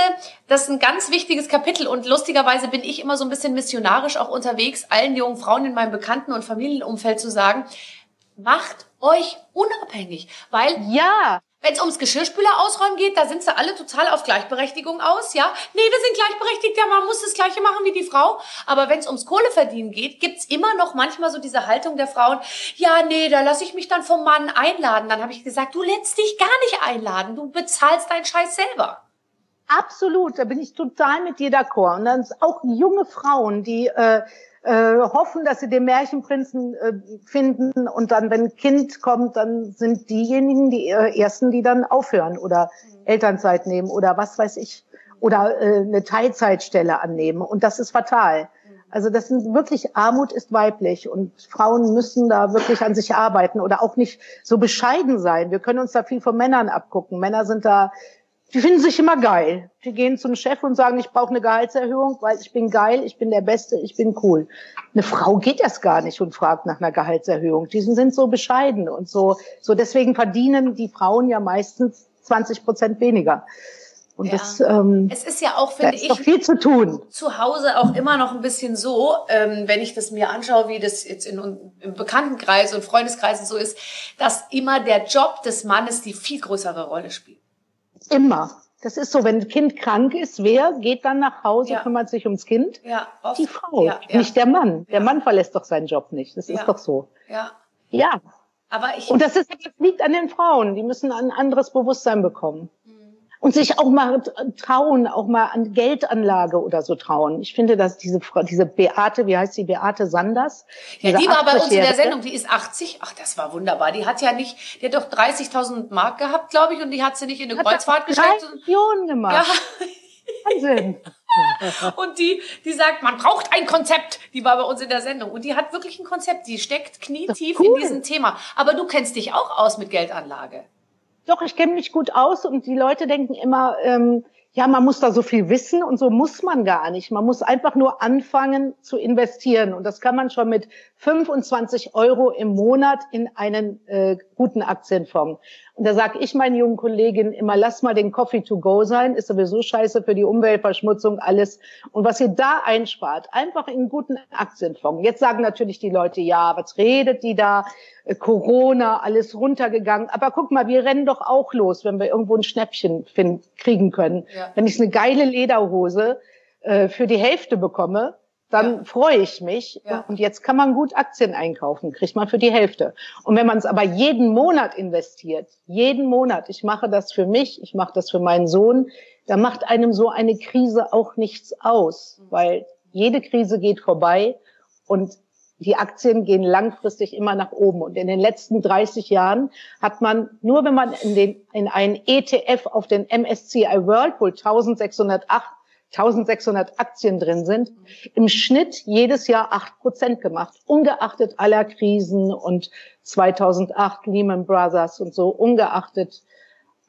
das ist ein ganz wichtiges Kapitel und lustigerweise bin ich immer so ein bisschen missionarisch auch unterwegs, allen jungen Frauen in meinem Bekannten- und Familienumfeld zu sagen, macht euch unabhängig, weil Ja, wenn es ums Geschirrspüler ausräumen geht, da sind sie alle total auf Gleichberechtigung aus, ja? Nee, wir sind gleichberechtigt, ja, man muss das Gleiche machen wie die Frau. Aber wenn es ums Kohleverdienen geht, gibt's immer noch manchmal so diese Haltung der Frauen, ja, nee, da lasse ich mich dann vom Mann einladen. Dann habe ich gesagt, du lässt dich gar nicht einladen, du bezahlst deinen Scheiß selber. Absolut, da bin ich total mit dir d'accord. Und dann sind auch junge Frauen, die äh, äh, hoffen, dass sie den Märchenprinzen äh, finden und dann, wenn ein Kind kommt, dann sind diejenigen die äh, ersten, die dann aufhören oder Elternzeit nehmen oder was weiß ich oder äh, eine Teilzeitstelle annehmen. Und das ist fatal. Also das sind wirklich Armut ist weiblich und Frauen müssen da wirklich an sich arbeiten oder auch nicht so bescheiden sein. Wir können uns da viel von Männern abgucken. Männer sind da die finden sich immer geil. Die gehen zum Chef und sagen, ich brauche eine Gehaltserhöhung, weil ich bin geil, ich bin der Beste, ich bin cool. Eine Frau geht erst gar nicht und fragt nach einer Gehaltserhöhung. Die sind so bescheiden und so. So deswegen verdienen die Frauen ja meistens 20 Prozent weniger. Und Ja. das, ähm, Es ist ja auch, finde ich, viel zu tun. zu Hause auch immer noch ein bisschen so, ähm, wenn ich das mir anschaue, wie das jetzt in, im Bekanntenkreis und Freundeskreisen so ist, dass immer der Job des Mannes die viel größere Rolle spielt. Immer. Das ist so, wenn ein Kind krank ist, wer geht dann nach Hause, Ja. kümmert sich ums Kind? Ja, oft. Die Frau, Ja, ja, nicht der Mann. Der. Mann verlässt doch seinen Job nicht. Das ist doch so. Ja, Ja. aber ich, Und das, ist, das liegt an den Frauen. Die müssen ein anderes Bewusstsein bekommen. Und sich auch mal trauen, auch mal an Geldanlage oder so trauen. Ich finde, dass diese Frau, diese Beate, wie heißt sie, Beate Sanders? ja, die war bei uns in der 80-Jährige, Sendung, die ist 80. Ach, das war wunderbar. Die hat ja nicht, die hat doch 30.000 Mark gehabt, glaube ich, und die hat sie nicht in eine Hat Kreuzfahrt gesteckt. Millionen Ja, gemacht. Wahnsinn. und die, die sagt, man braucht ein Konzept. Die war bei uns in der Sendung. Und die hat wirklich ein Konzept. Die steckt knietief cool. in diesem Thema. Aber du kennst dich auch aus mit Geldanlage. Doch, ich kenne mich gut aus und die Leute denken immer, ähm, ja, man muss da so viel wissen und so muss man gar nicht. Man muss einfach nur anfangen zu investieren und das kann man schon mit 25 Euro im Monat in einen äh, guten Aktienfonds. Und da sage ich meinen jungen Kolleginnen immer, lass mal den Coffee to go sein, ist sowieso scheiße für die Umweltverschmutzung, alles. Und was ihr da einspart, einfach in einen guten Aktienfonds. Jetzt sagen natürlich die Leute, ja, was redet die da? Äh, Corona, alles runtergegangen. Aber guck mal, wir rennen doch auch los, wenn wir irgendwo ein Schnäppchen finden, kriegen können. Ja. Wenn ich eine geile Lederhose äh, für die Hälfte bekomme, dann Ja. freue ich mich. Ja. Und jetzt kann man gut Aktien einkaufen, kriegt man für die Hälfte. Und wenn man es aber jeden Monat investiert, jeden Monat, ich mache das für mich, ich mache das für meinen Sohn, dann macht einem so eine Krise auch nichts aus, weil jede Krise geht vorbei und die Aktien gehen langfristig immer nach oben. Und in den letzten 30 Jahren hat man, nur wenn man in, den, in einen ETF auf den MSCI wo 1608 1600 Aktien drin sind, im Schnitt jedes Jahr acht Prozent gemacht, ungeachtet aller Krisen und 2008 Lehman Brothers und so, ungeachtet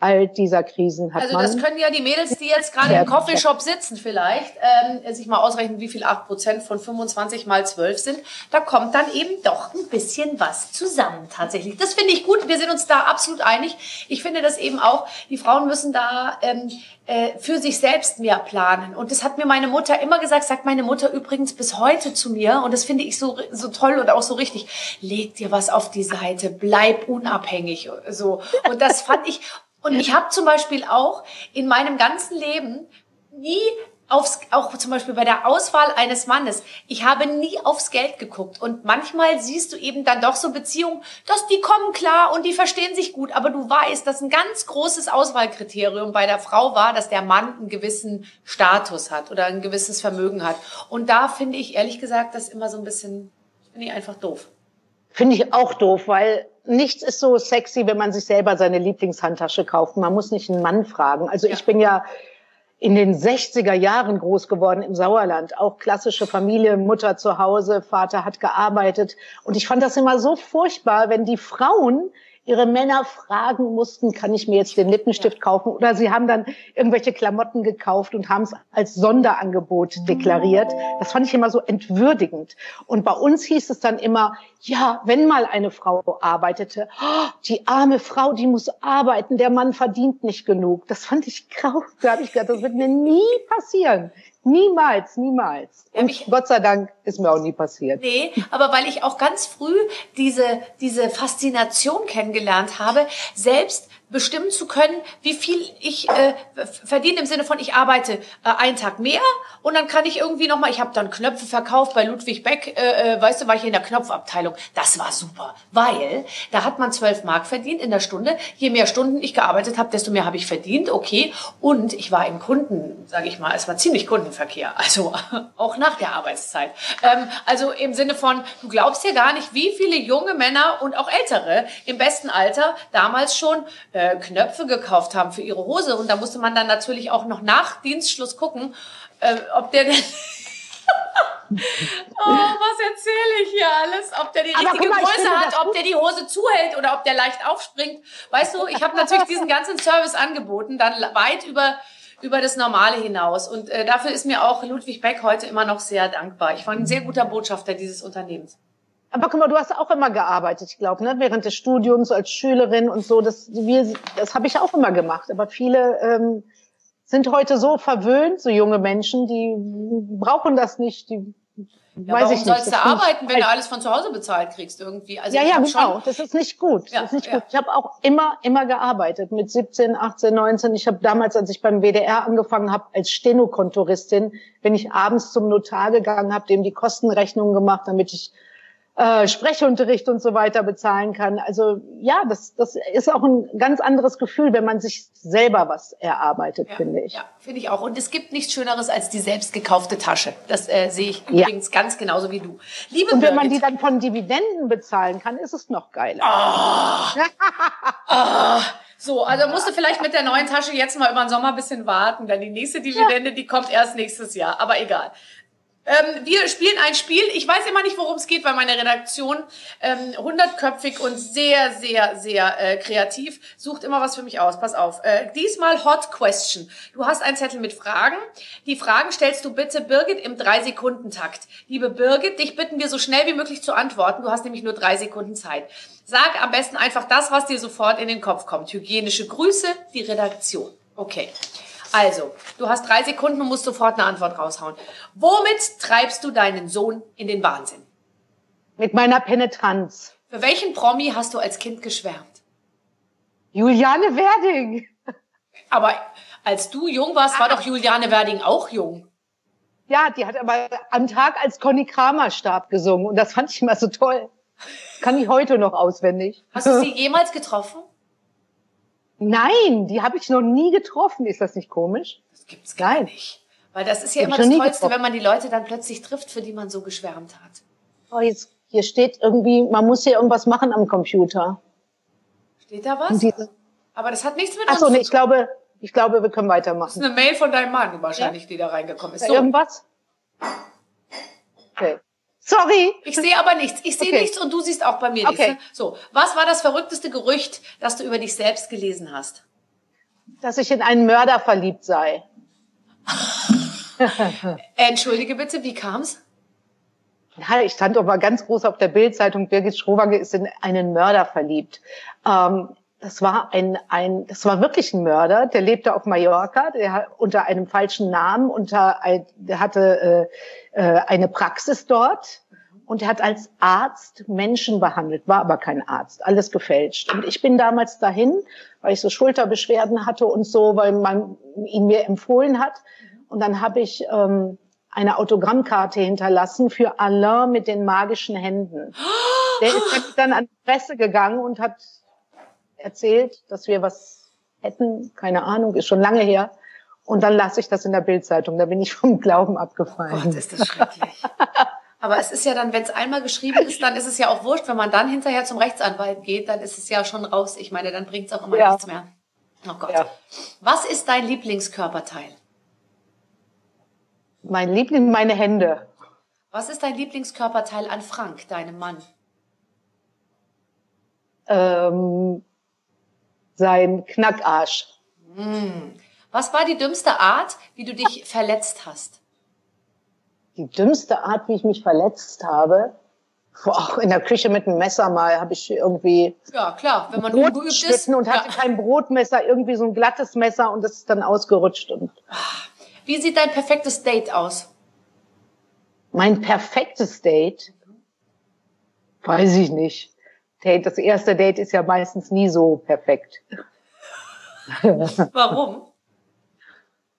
all dieser Krisen hat Also man. das können ja die Mädels, die jetzt gerade im. Coffeeshop sitzen vielleicht, ähm, sich mal ausrechnen, wie viel 8% von 25 mal 12 sind. Da kommt dann eben doch ein bisschen was zusammen tatsächlich. Das finde ich gut. Wir sind uns da absolut einig. Ich finde das eben auch, die Frauen müssen da ähm, äh, für sich selbst mehr planen. Und das hat mir meine Mutter immer gesagt, sagt meine Mutter übrigens bis heute zu mir. Und das finde ich so, so toll und auch so richtig. Leg dir was auf die Seite, bleib unabhängig. So. Und das fand ich, und ich habe zum Beispiel auch in meinem ganzen Leben nie aufs, auch zum Beispiel bei der Auswahl eines Mannes, ich habe nie aufs Geld geguckt. Und manchmal siehst du eben dann doch so Beziehungen, dass die kommen klar und die verstehen sich gut, aber du weißt, dass ein ganz großes Auswahlkriterium bei der Frau war, dass der Mann einen gewissen Status hat oder ein gewisses Vermögen hat. Und da finde ich ehrlich gesagt das immer so ein bisschen, finde ich einfach doof. Finde ich auch doof, weil nichts ist so sexy, wenn man sich selber seine Lieblingshandtasche kauft. Man muss nicht einen Mann fragen. Also Ja. ich bin ja, in den 60er Jahren groß geworden im Sauerland. Auch klassische Familie, Mutter zu Hause, Vater hat gearbeitet. Und ich fand das immer so furchtbar, wenn die Frauen ihre Männer fragen mussten, kann ich mir jetzt den Lippenstift kaufen? Oder sie haben dann irgendwelche Klamotten gekauft und haben es als Sonderangebot deklariert. Das fand ich immer so entwürdigend. Und bei uns hieß es dann immer, ja, wenn mal eine Frau arbeitete, oh, die arme Frau, die muss arbeiten, der Mann verdient nicht genug. Das fand ich grau. Da habe ich gedacht, das wird mir nie passieren. Niemals, niemals. Und ja, Gott sei Dank ist mir auch nie passiert. Nee, aber weil ich auch ganz früh diese, diese Faszination kennengelernt habe, selbst bestimmen zu können, wie viel ich äh, verdiene im Sinne von ich arbeite äh, einen Tag mehr und dann kann ich irgendwie noch mal ich habe dann Knöpfe verkauft bei Ludwig Beck äh, äh, weißt du war ich in der Knopfabteilung. Das war super weil da hat man zwölf Mark verdient in der Stunde. Je mehr Stunden ich gearbeitet habe desto mehr habe ich verdient okay. Und ich war im Kunden sage ich mal es war ziemlich Kundenverkehr also auch nach der Arbeitszeit. Ähm, also im Sinne von du glaubst ja gar nicht wie viele junge Männer und auch ältere im besten Alter damals schon äh, äh, Knöpfe gekauft haben für ihre Hose. Und da musste man dann natürlich auch noch nach Dienstschluss gucken, äh, ob der denn oh, was erzähle ich hier alles? Ob der die richtige mal, Größe hat, ob der die Hose zuhält oder ob der leicht aufspringt. Weißt du, ich habe natürlich diesen ganzen Service angeboten, dann weit über über das Normale hinaus. Und äh, dafür ist mir auch Ludwig Beck heute immer noch sehr dankbar. Ich war ein sehr guter Botschafter dieses Unternehmens. Aber guck mal, du hast auch immer gearbeitet, ich glaube, ne? während des Studiums als Schülerin und so. Das, wir, das habe ich auch immer gemacht. Aber viele ähm, sind heute so verwöhnt, so junge Menschen, die brauchen das nicht. Die ja, weiß warum ich nicht. sollst du arbeiten, wenn du alles von zu Hause bezahlt kriegst irgendwie? Also ja, ja, genau. Schon, das ist nicht gut. Ja, das ist nicht ja. gut. Ich habe auch immer, immer gearbeitet mit 17, 18, 19. Ich habe damals, als ich beim WDR angefangen habe, als Stenokontoristin, wenn ich abends zum Notar gegangen habe, dem die Kostenrechnung gemacht, damit ich äh, Sprechunterricht und so weiter bezahlen kann. Also ja, das, das ist auch ein ganz anderes Gefühl, wenn man sich selber was erarbeitet, ja, finde ich. Ja, finde ich auch. Und es gibt nichts Schöneres als die selbst gekaufte Tasche. Das äh, sehe ich ja. übrigens ganz genauso wie du. Liebe und wenn Birgit, man die dann von Dividenden bezahlen kann, ist es noch geiler. Oh. oh. So, also musst du vielleicht mit der neuen Tasche jetzt mal über den Sommer ein bisschen warten, denn die nächste Dividende, ja. die kommt erst nächstes Jahr. Aber egal. Ähm, wir spielen ein Spiel. Ich weiß immer nicht, worum es geht, weil meine Redaktion ähm, hundertköpfig und sehr, sehr, sehr äh, kreativ sucht immer was für mich aus. Pass auf. Äh, diesmal Hot Question. Du hast einen Zettel mit Fragen. Die Fragen stellst du bitte Birgit im drei Sekunden Takt. Liebe Birgit, dich bitten wir so schnell wie möglich zu antworten. Du hast nämlich nur drei Sekunden Zeit. Sag am besten einfach das, was dir sofort in den Kopf kommt. Hygienische Grüße, die Redaktion. Okay. Also, du hast drei Sekunden und musst sofort eine Antwort raushauen. Womit treibst du deinen Sohn in den Wahnsinn? Mit meiner Penetranz. Für welchen Promi hast du als Kind geschwärmt? Juliane Werding. Aber als du jung warst, war doch Juliane Werding auch jung. Ja, die hat aber am Tag als Conny Kramer starb gesungen und das fand ich immer so toll. Kann ich heute noch auswendig. Hast du sie jemals getroffen? Nein, die habe ich noch nie getroffen. Ist das nicht komisch? Das gibt's gar Nein. nicht. Weil das ist ja immer das Tollste, getroffen. wenn man die Leute dann plötzlich trifft, für die man so geschwärmt hat. Oh, jetzt, hier steht irgendwie, man muss hier irgendwas machen am Computer. Steht da was? Aber das hat nichts mit Ach so, nee, ich glaube, ich glaube, wir können weitermachen. Das ist eine Mail von deinem Mann wahrscheinlich, ja? die da reingekommen ist. So. Irgendwas? Okay. Sorry. Ich sehe aber nichts. Ich sehe okay. nichts und du siehst auch bei mir okay. nichts. Ne? So, was war das verrückteste Gerücht, das du über dich selbst gelesen hast? Dass ich in einen Mörder verliebt sei. Entschuldige bitte, wie kam's? Ja, ich stand doch mal ganz groß auf der Bildzeitung, Birgit Schrowange ist in einen Mörder verliebt. Ähm, das war ein, ein, das war wirklich ein Mörder, der lebte auf Mallorca, der unter einem falschen Namen, unter, ein, der hatte äh, äh, eine Praxis dort und er hat als Arzt Menschen behandelt, war aber kein Arzt, alles gefälscht. Und ich bin damals dahin, weil ich so Schulterbeschwerden hatte und so, weil man ihn mir empfohlen hat. Und dann habe ich ähm, eine Autogrammkarte hinterlassen für Alain mit den magischen Händen. Der ist dann an die Presse gegangen und hat erzählt, dass wir was hätten, keine Ahnung, ist schon lange her. Und dann lasse ich das in der Bildzeitung. Da bin ich vom Glauben abgefallen. Gott, ist das schrecklich. Aber es ist ja dann, wenn es einmal geschrieben ist, dann ist es ja auch wurscht. Wenn man dann hinterher zum Rechtsanwalt geht, dann ist es ja schon raus. Ich meine, dann bringt es auch immer ja. nichts mehr. Oh Gott. Ja. Was ist dein Lieblingskörperteil? Mein Liebling, meine Hände. Was ist dein Lieblingskörperteil an Frank, deinem Mann? Ähm, sein Knackarsch. Was war die dümmste Art, wie du dich verletzt hast? Die dümmste Art, wie ich mich verletzt habe, auch in der Küche mit einem Messer mal habe ich irgendwie Ja, klar, wenn man Brot ungeübt ist. und hatte ja. kein Brotmesser, irgendwie so ein glattes Messer und das ist dann ausgerutscht. Und Wie sieht dein perfektes Date aus? mein perfektes Date, weiß ich nicht. Date, das erste Date ist ja meistens nie so perfekt. Warum?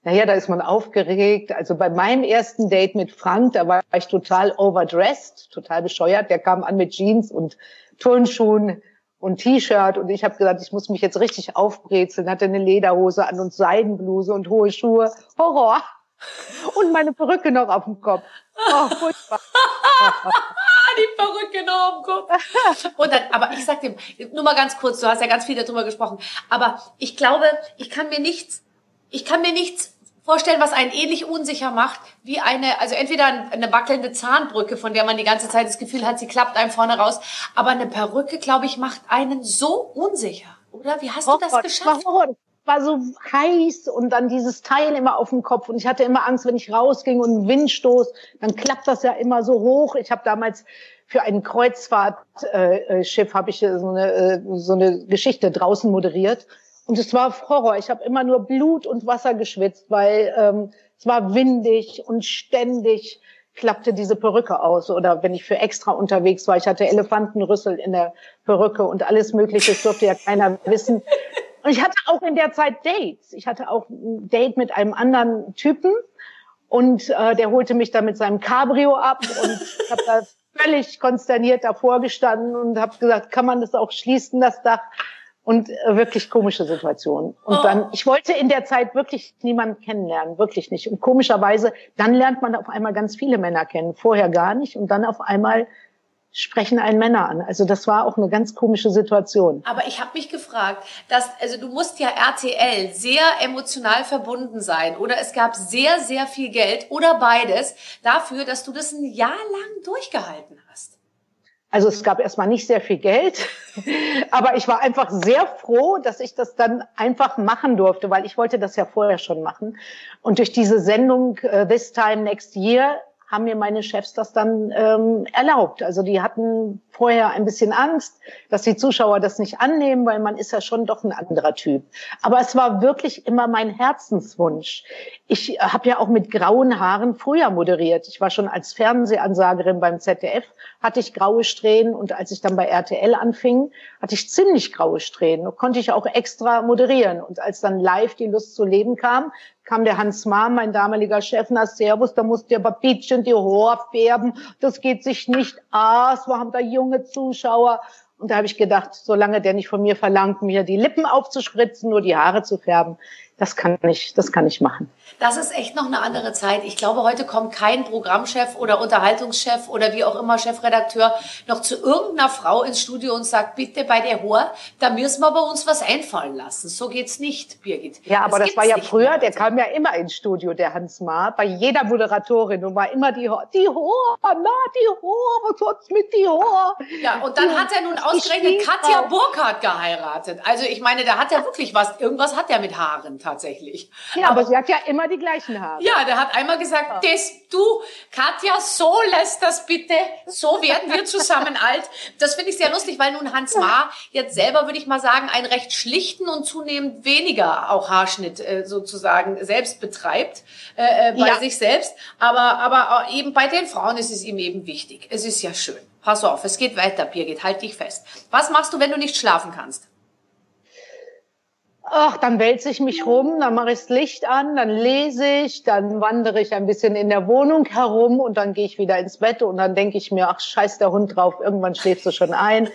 Naja, da ist man aufgeregt. Also bei meinem ersten Date mit Frank, da war ich total overdressed, total bescheuert. Der kam an mit Jeans und Turnschuhen und T-Shirt und ich habe gesagt, ich muss mich jetzt richtig aufbrezeln. Hatte eine Lederhose an und Seidenbluse und hohe Schuhe. Horror. Und meine Perücke noch auf dem Kopf. Oh, furchtbar. Die Perücke noch am Kopf. Und dann, aber ich sag dir, nur mal ganz kurz, du hast ja ganz viel darüber gesprochen, aber ich glaube, ich kann mir nichts, ich kann mir nichts vorstellen, was einen ähnlich unsicher macht, wie eine, also entweder eine wackelnde Zahnbrücke, von der man die ganze Zeit das Gefühl hat, sie klappt einem vorne raus, aber eine Perücke, glaube ich, macht einen so unsicher, oder? Wie hast du das Horror, geschafft? War so heiß und dann dieses Teil immer auf dem Kopf und ich hatte immer Angst, wenn ich rausging und ein Windstoß, dann klappt das ja immer so hoch. Ich habe damals für ein Kreuzfahrtschiff Schiff habe ich so eine, äh, so eine Geschichte draußen moderiert und es war Horror. Ich habe immer nur Blut und Wasser geschwitzt, weil ähm, es war windig und ständig klappte diese Perücke aus. Oder wenn ich für extra unterwegs war, ich hatte Elefantenrüssel in der Perücke und alles Mögliche, das durfte ja keiner wissen. Und ich hatte auch in der Zeit Dates. Ich hatte auch ein Date mit einem anderen Typen und äh, der holte mich dann mit seinem Cabrio ab und ich habe da völlig konsterniert davor gestanden und habe gesagt, kann man das auch schließen, das Dach? Und äh, wirklich komische Situation. Und Oh. dann, ich wollte in der Zeit wirklich niemanden kennenlernen, wirklich nicht. Und komischerweise, dann lernt man auf einmal ganz viele Männer kennen, vorher gar nicht. Und dann auf einmal sprechen einen Männer an. Also das war auch eine ganz komische Situation. Aber ich habe mich gefragt, dass also du musst ja RTL sehr emotional verbunden sein oder es gab sehr sehr viel Geld oder beides dafür, dass du das ein Jahr lang durchgehalten hast. Also es gab erstmal nicht sehr viel Geld, aber ich war einfach sehr froh, dass ich das dann einfach machen durfte, weil ich wollte das ja vorher schon machen. Und durch diese Sendung äh, This Time Next Year haben mir meine Chefs das dann ähm, erlaubt. Also die hatten vorher ein bisschen Angst, dass die Zuschauer das nicht annehmen, weil man ist ja schon doch ein anderer Typ. Aber es war wirklich immer mein Herzenswunsch. Ich habe ja auch mit grauen Haaren früher moderiert. Ich war schon als Fernsehansagerin beim ZDF, hatte ich graue Strähnen und als ich dann bei RTL anfing, hatte ich ziemlich graue Strähnen. Konnte ich auch extra moderieren. Und als dann live die Lust zu leben kam, kam der Hans Mahm, mein damaliger Chef, na Servus, da musst du aber Pietchen die Haare färben, das geht sich nicht aus, wir haben da junge Zuschauer. Und da habe ich gedacht, solange der nicht von mir verlangt, mir die Lippen aufzuspritzen, nur die Haare zu färben, das kann ich, das kann ich machen. Das ist echt noch eine andere Zeit. Ich glaube, heute kommt kein Programmchef oder Unterhaltungschef oder wie auch immer Chefredakteur noch zu irgendeiner Frau ins Studio und sagt, bitte bei der Hoher, da müssen wir bei uns was einfallen lassen. So geht's nicht, Birgit. Ja, aber das, gibt's war ja früher, mehr der heute. kam ja immer ins Studio, der Hans Ma, bei jeder Moderatorin und war immer die Ho die Ho, na, die Ho, was hat's mit die Ho? Ja, und dann Ja, hat er nun die ausgerechnet. Katja Burkhardt geheiratet. Also ich meine, da hat er wirklich was, irgendwas hat er mit Haaren tatsächlich. Ja, aber sie hat ja immer die gleichen Haare. Ja, der hat einmal gesagt, das, du, Katja, so lässt das bitte, so werden wir zusammen alt. Das finde ich sehr lustig, weil nun Hans Ma jetzt selber, würde ich mal sagen, einen recht schlichten und zunehmend weniger auch Haarschnitt äh, sozusagen selbst betreibt, äh, äh, bei Ja. sich selbst. Aber, aber auch eben bei den Frauen ist es ihm eben wichtig. Es ist ja schön. Pass auf, es geht weiter, Birgit, halt dich fest. Was machst du, wenn du nicht schlafen kannst? Ach, dann wälze ich mich rum, dann mache ich das Licht an, dann lese ich, dann wandere ich ein bisschen in der Wohnung herum und dann gehe ich wieder ins Bett und dann denke ich mir, ach, scheiß der Hund drauf, irgendwann schläfst du schon ein.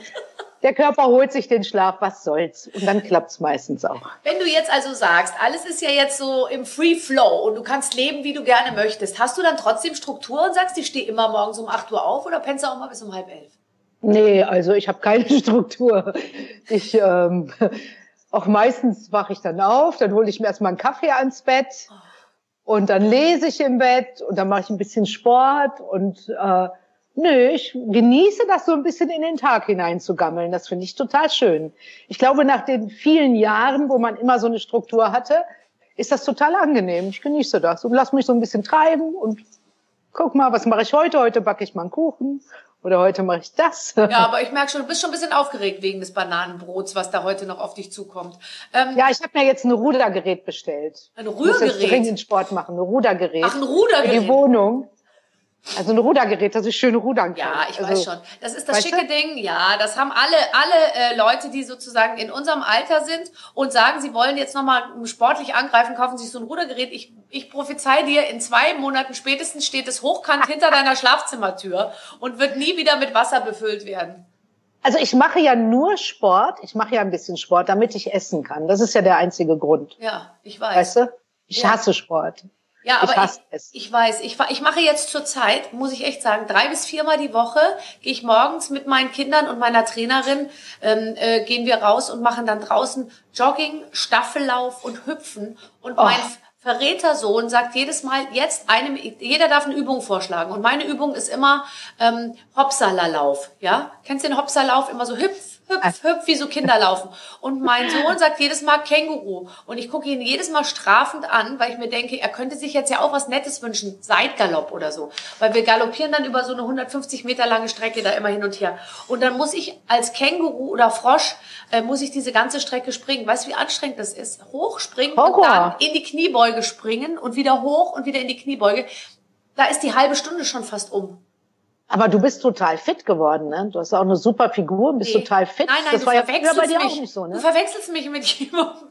Der Körper holt sich den Schlaf, was soll's? Und dann klappt's meistens auch. Wenn du jetzt also sagst, alles ist ja jetzt so im Free Flow und du kannst leben, wie du gerne möchtest, hast du dann trotzdem Struktur und sagst, ich stehe immer morgens um 8 Uhr auf oder pennst du auch mal bis um halb elf? Nee, also ich habe keine Struktur. Ich ähm, auch meistens wache ich dann auf, dann hole ich mir erstmal einen Kaffee ans Bett Und dann lese ich im Bett und dann mache ich ein bisschen Sport und äh, nö, ich genieße das so ein bisschen in den Tag hinein zu gammeln. Das finde ich total schön. Ich glaube, nach den vielen Jahren, wo man immer so eine Struktur hatte, ist das total angenehm. Ich genieße das und lass mich so ein bisschen treiben und guck mal, was mache ich heute? Heute backe ich mal einen Kuchen oder heute mache ich das. Ja, aber ich merke schon, du bist schon ein bisschen aufgeregt wegen des Bananenbrots, was da heute noch auf dich zukommt. Ähm, ja, ich habe mir jetzt ein Rudergerät bestellt. Ein Rührgerät? Ich muss jetzt dringend Sport machen, ein Rudergerät. Ach, ein Rudergerät? Für die Wohnung. Also ein Rudergerät, das ich schön rudern kann. Ja, ich also, weiß schon. Das ist das schicke du? Ding. Ja, das haben alle alle äh, Leute, die sozusagen in unserem Alter sind und sagen, sie wollen jetzt nochmal sportlich angreifen, kaufen sich so ein Rudergerät. Ich, ich prophezei dir, in zwei Monaten spätestens steht es hochkant hinter deiner Schlafzimmertür und wird nie wieder mit Wasser befüllt werden. Also ich mache ja nur Sport. Ich mache ja ein bisschen Sport, damit ich essen kann. Das ist ja der einzige Grund. Ja, ich weiß. Weißt du? Ich ja. hasse Sport. Ja, aber ich, ich, ich, weiß, ich, ich mache jetzt zur Zeit, muss ich echt sagen, drei bis viermal die Woche gehe ich morgens mit meinen Kindern und meiner Trainerin, ähm, äh, gehen wir raus und machen dann draußen Jogging, Staffellauf und Hüpfen. Und oh. mein Verrätersohn sagt jedes Mal, jetzt eine, jeder darf eine Übung vorschlagen. Und meine Übung ist immer ähm, Hopsala-Lauf. Ja? Kennst du den Hopsala-Lauf? Immer so hüpf, hüpf, hüpf, wie so Kinder laufen. Und mein Sohn sagt jedes Mal Känguru. Und ich gucke ihn jedes Mal strafend an, weil ich mir denke, er könnte sich jetzt ja auch was Nettes wünschen, Seitgalopp oder so. Weil wir galoppieren dann über so eine 150 Meter lange Strecke da immer hin und her. Und dann muss ich als Känguru oder Frosch, äh, muss ich diese ganze Strecke springen. Weißt du, wie anstrengend das ist? Hochspringen Horror. und dann in die Kniebeuge springen und wieder hoch und wieder in die Kniebeuge. Da ist die halbe Stunde schon fast um. Aber du bist total fit geworden, ne? Du hast auch eine super Figur und bist nee. total fit. Nein, nein, das du war ja verwechselst bei dir mich. auch nicht so, ne? Du verwechselst mich mit jemandem.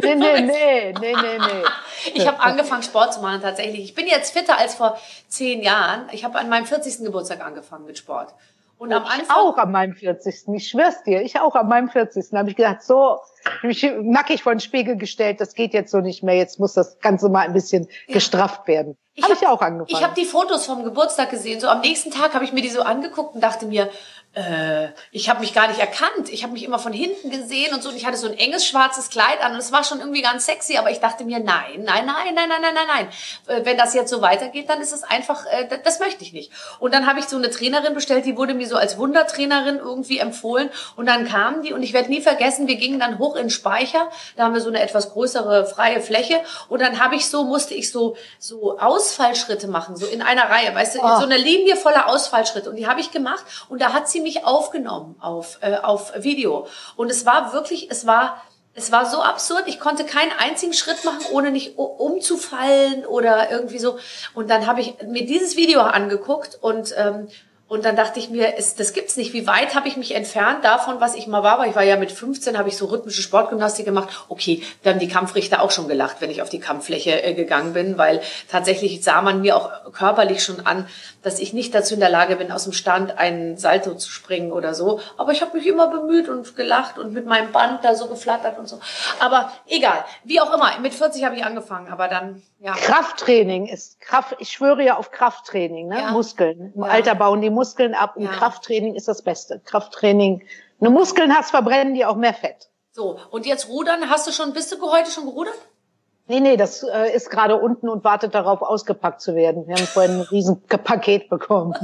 Nee, nee, nee, nee, nee, nee. Ich habe angefangen, Sport zu machen tatsächlich. Ich bin jetzt fitter als vor zehn Jahren. Ich habe an meinem 40. Geburtstag angefangen mit Sport. Und am Anfang. Ich auch an meinem 40. Ich schwör's dir, ich auch an meinem 40. Da habe ich gedacht, so, mich nackig vor den Spiegel gestellt, das geht jetzt so nicht mehr, jetzt muss das Ganze mal ein bisschen ja. gestrafft werden. Ich habe hab ich auch angefangen. Ich habe die Fotos vom Geburtstag gesehen. So am nächsten Tag habe ich mir die so angeguckt und dachte mir, äh, ich habe mich gar nicht erkannt. Ich habe mich immer von hinten gesehen und so. Und ich hatte so ein enges schwarzes Kleid an und es war schon irgendwie ganz sexy. Aber ich dachte mir, nein, nein, nein, nein, nein, nein, nein, nein. Äh, wenn das jetzt so weitergeht, dann ist es einfach, äh, das möchte ich nicht. Und dann habe ich so eine Trainerin bestellt, die wurde mir so als Wundertrainerin irgendwie empfohlen. Und dann kamen die und ich werde nie vergessen, wir gingen dann hoch in den Speicher. Da haben wir so eine etwas größere freie Fläche. Und dann habe ich so, musste ich so, so Ausfallschritte machen, so in einer Reihe, weißt du, oh. so eine Linie voller Ausfallschritte. Und die habe ich gemacht. Und da hat sie mich aufgenommen auf, äh, auf Video. Und es war wirklich, es war, es war so absurd. Ich konnte keinen einzigen Schritt machen, ohne nicht umzufallen oder irgendwie so. Und dann habe ich mir dieses Video angeguckt und ähm, und dann dachte ich mir, ist, das gibt's nicht. Wie weit habe ich mich entfernt davon, was ich mal war? Weil ich war ja mit 15, habe ich so rhythmische Sportgymnastik gemacht. Okay, da haben die Kampfrichter auch schon gelacht, wenn ich auf die Kampffläche äh, gegangen bin, weil tatsächlich sah man mir auch körperlich schon an, dass ich nicht dazu in der Lage bin, aus dem Stand einen Salto zu springen oder so. Aber ich habe mich immer bemüht und gelacht und mit meinem Band da so geflattert und so. Aber egal, wie auch immer. Mit 40 habe ich angefangen, aber dann ja. Krafttraining ist Kraft. Ich schwöre ja auf Krafttraining, ne? Ja. Muskeln. Im ja. Alter bauen die Muskeln ab und ja. Krafttraining ist das Beste. Krafttraining. Wenn du Muskeln hast, verbrennen die auch mehr Fett. So und jetzt rudern. Hast du schon? Bist du heute schon gerudert? Nee, nee, das äh, ist gerade unten und wartet darauf, ausgepackt zu werden. Wir haben vorhin ein riesen Paket bekommen.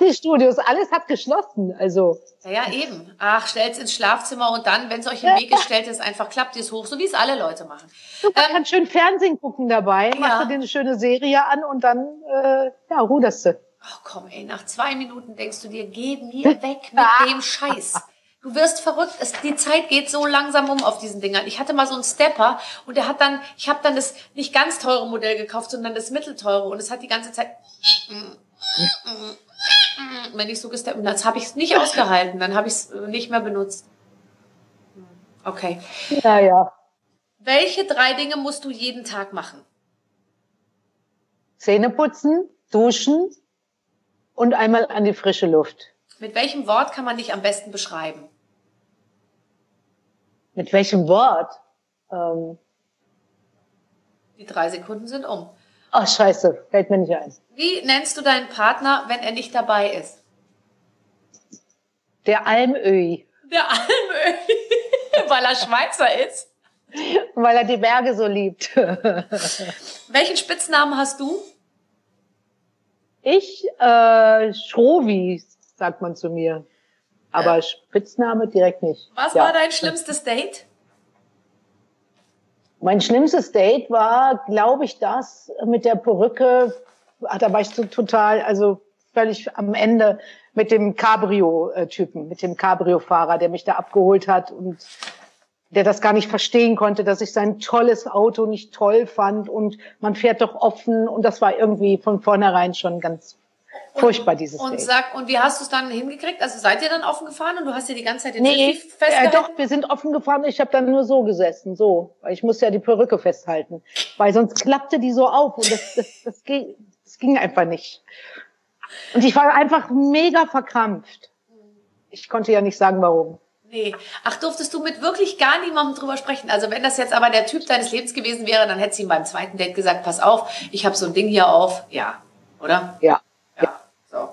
die Studios, alles hat geschlossen. Also. Ja, ja, eben. Ach, stellt's ins Schlafzimmer und dann, wenn es euch im Weg ist, stellt es einfach, klappt es hoch, so wie es alle Leute machen. Du ähm, kannst schön Fernsehen gucken dabei, ja. machst du dir eine schöne Serie an und dann, äh, ja, ruderst du. Oh komm, ey, nach zwei Minuten denkst du dir, geh mir weg mit dem Scheiß. Du wirst verrückt. Es, die Zeit geht so langsam um auf diesen Dingern. Ich hatte mal so einen Stepper und der hat dann, ich habe dann das nicht ganz teure Modell gekauft, sondern das mittelteure und es hat die ganze Zeit, wenn ich so gesteppt, das habe ich es nicht ausgehalten. Dann habe ich es nicht mehr benutzt. Okay. Ja, ja. Welche drei Dinge musst du jeden Tag machen? Zähne putzen, duschen und einmal an die frische Luft. Mit welchem Wort kann man dich am besten beschreiben? Mit welchem Wort? Ähm Die drei Sekunden sind um. Ach, scheiße, fällt mir nicht ein. Wie nennst du deinen Partner, wenn er nicht dabei ist? Der Almöhi. Der Almöhi, weil er Schweizer ist? weil er die Berge so liebt. Welchen Spitznamen hast du? Ich, äh, Schrovi, sagt man zu mir. Aber Spitzname direkt nicht. Was Ja. war dein schlimmstes Date? Mein schlimmstes Date war, glaube ich, das mit der Perücke. Ah, Da war ich so total, also völlig am Ende mit dem Cabrio-Typen, mit dem Cabrio-Fahrer, der mich da abgeholt hat und der das gar nicht verstehen konnte, dass ich sein tolles Auto nicht toll fand und man fährt doch offen und das war irgendwie von vornherein schon ganz furchtbar, dieses Und Date. sag, und wie hast du es dann hingekriegt? Also seid ihr dann offen gefahren und du hast dir die ganze Zeit den Nee, äh, festgehalten? doch, wir sind offen gefahren. Ich habe dann nur so gesessen, so. Weil ich musste ja die Perücke festhalten. Weil sonst klappte die so auf und das, das, das, ging, das ging einfach nicht. Und ich war einfach mega verkrampft. Ich konnte ja nicht sagen, warum. Nee. Ach, durftest du mit wirklich gar niemandem drüber sprechen? Also wenn das jetzt aber der Typ deines Lebens gewesen wäre, dann hättest du ihm beim zweiten Date gesagt, pass auf, ich habe so ein Ding hier auf. Ja, oder? Ja. Ja. So.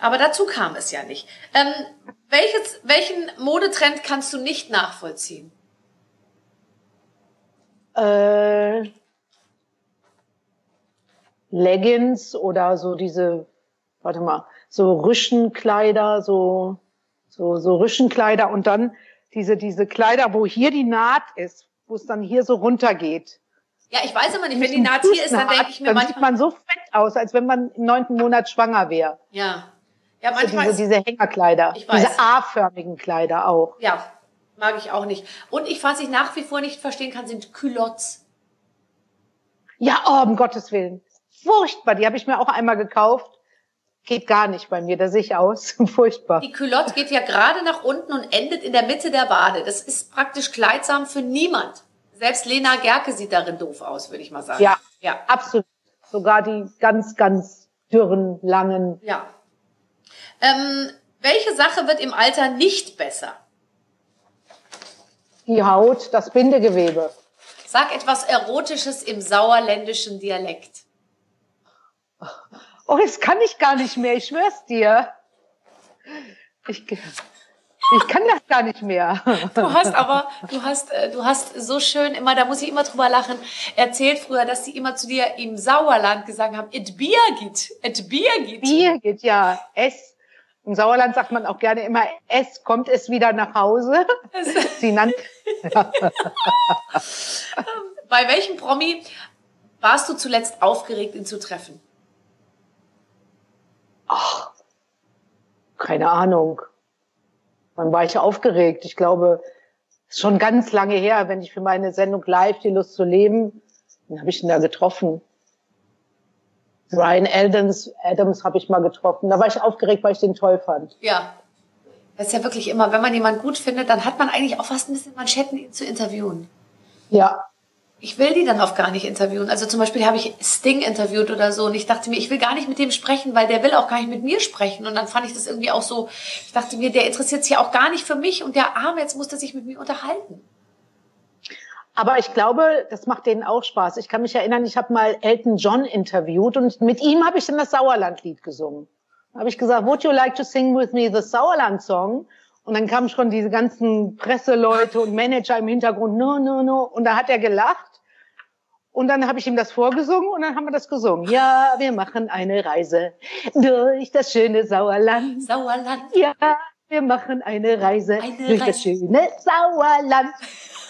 Aber dazu kam es ja nicht. Ähm, welches, welchen Modetrend kannst du nicht nachvollziehen? Äh, Leggings oder so diese, warte mal, so Rüschenkleider, so, so, so Rüschenkleider und dann diese, diese Kleider, wo hier die Naht ist, wo es dann hier so runtergeht. Ja, ich weiß immer nicht, wenn die Naht hier ist, dann denke ich mir dann sieht manchmal, man so fett aus, als wenn man im neunten Monat schwanger wäre. ja. Ja, manchmal diese, ist, diese Hängerkleider, Ich weiß. diese A-förmigen Kleider auch. ja, mag ich auch nicht. Und ich, was ich nach wie vor nicht verstehen kann, sind Culottes. Ja, oh, um Gottes Willen. Furchtbar. Die habe ich mir auch einmal gekauft. Geht gar nicht bei mir. Da sehe ich aus. Furchtbar. Die Culotte geht ja gerade nach unten und endet in der Mitte der Wade. Das ist praktisch kleidsam für niemand. Selbst Lena Gerke sieht darin doof aus, würde ich mal sagen. Ja. Ja. Absolut. Sogar die ganz, ganz dürren, langen. ja. Ähm, welche Sache wird im Alter nicht besser? Die Haut, das Bindegewebe. Sag etwas Erotisches im sauerländischen Dialekt. Oh, das kann ich gar nicht mehr. Ich schwör's dir. Ich, ich kann das gar nicht mehr. Du hast aber, du hast, äh, du hast so schön immer, da muss ich immer drüber lachen, erzählt früher, dass sie immer zu dir im Sauerland gesagt haben, et Bier geht, et Bier geht. Bier geht ja. Es. Im Sauerland sagt man auch gerne immer, es kommt es wieder nach Hause. Sie nannt, Bei welchem Promi warst du zuletzt aufgeregt, ihn zu treffen? Keine Ahnung. Wann war ich aufgeregt? Ich glaube, es ist schon ganz lange her, wenn ich für meine Sendung live die Lust zu leben, dann habe ich ihn da getroffen. Ryan Adams, Adams habe ich mal getroffen. Da war ich aufgeregt, weil ich den toll fand. Ja. Das ist ja wirklich immer, wenn man jemanden gut findet, dann hat man eigentlich auch fast ein bisschen Manschetten, ihn zu interviewen. Ja, Ich will die dann oft gar nicht interviewen. Also zum Beispiel habe ich Sting interviewt oder so und ich dachte mir, ich will gar nicht mit dem sprechen, weil der will auch gar nicht mit mir sprechen. Und dann fand ich das irgendwie auch so, ich dachte mir, der interessiert sich ja auch gar nicht für mich und der Arme, jetzt muss er sich mit mir unterhalten. aber ich glaube, das macht denen auch Spaß. Ich kann mich erinnern, ich habe mal Elton John interviewt und mit ihm habe ich dann das Sauerland-Lied gesungen. Da habe ich gesagt, would you like to sing with me the Sauerland Song? Und dann kamen schon diese ganzen Presseleute und Manager im Hintergrund, no, no, no. Und da hat er gelacht. Und dann habe ich ihm das vorgesungen und dann haben wir das gesungen. Ja, wir machen eine Reise durch das schöne Sauerland. Sauerland. Ja, wir machen eine Reise Eine durch das Reise. schöne Sauerland.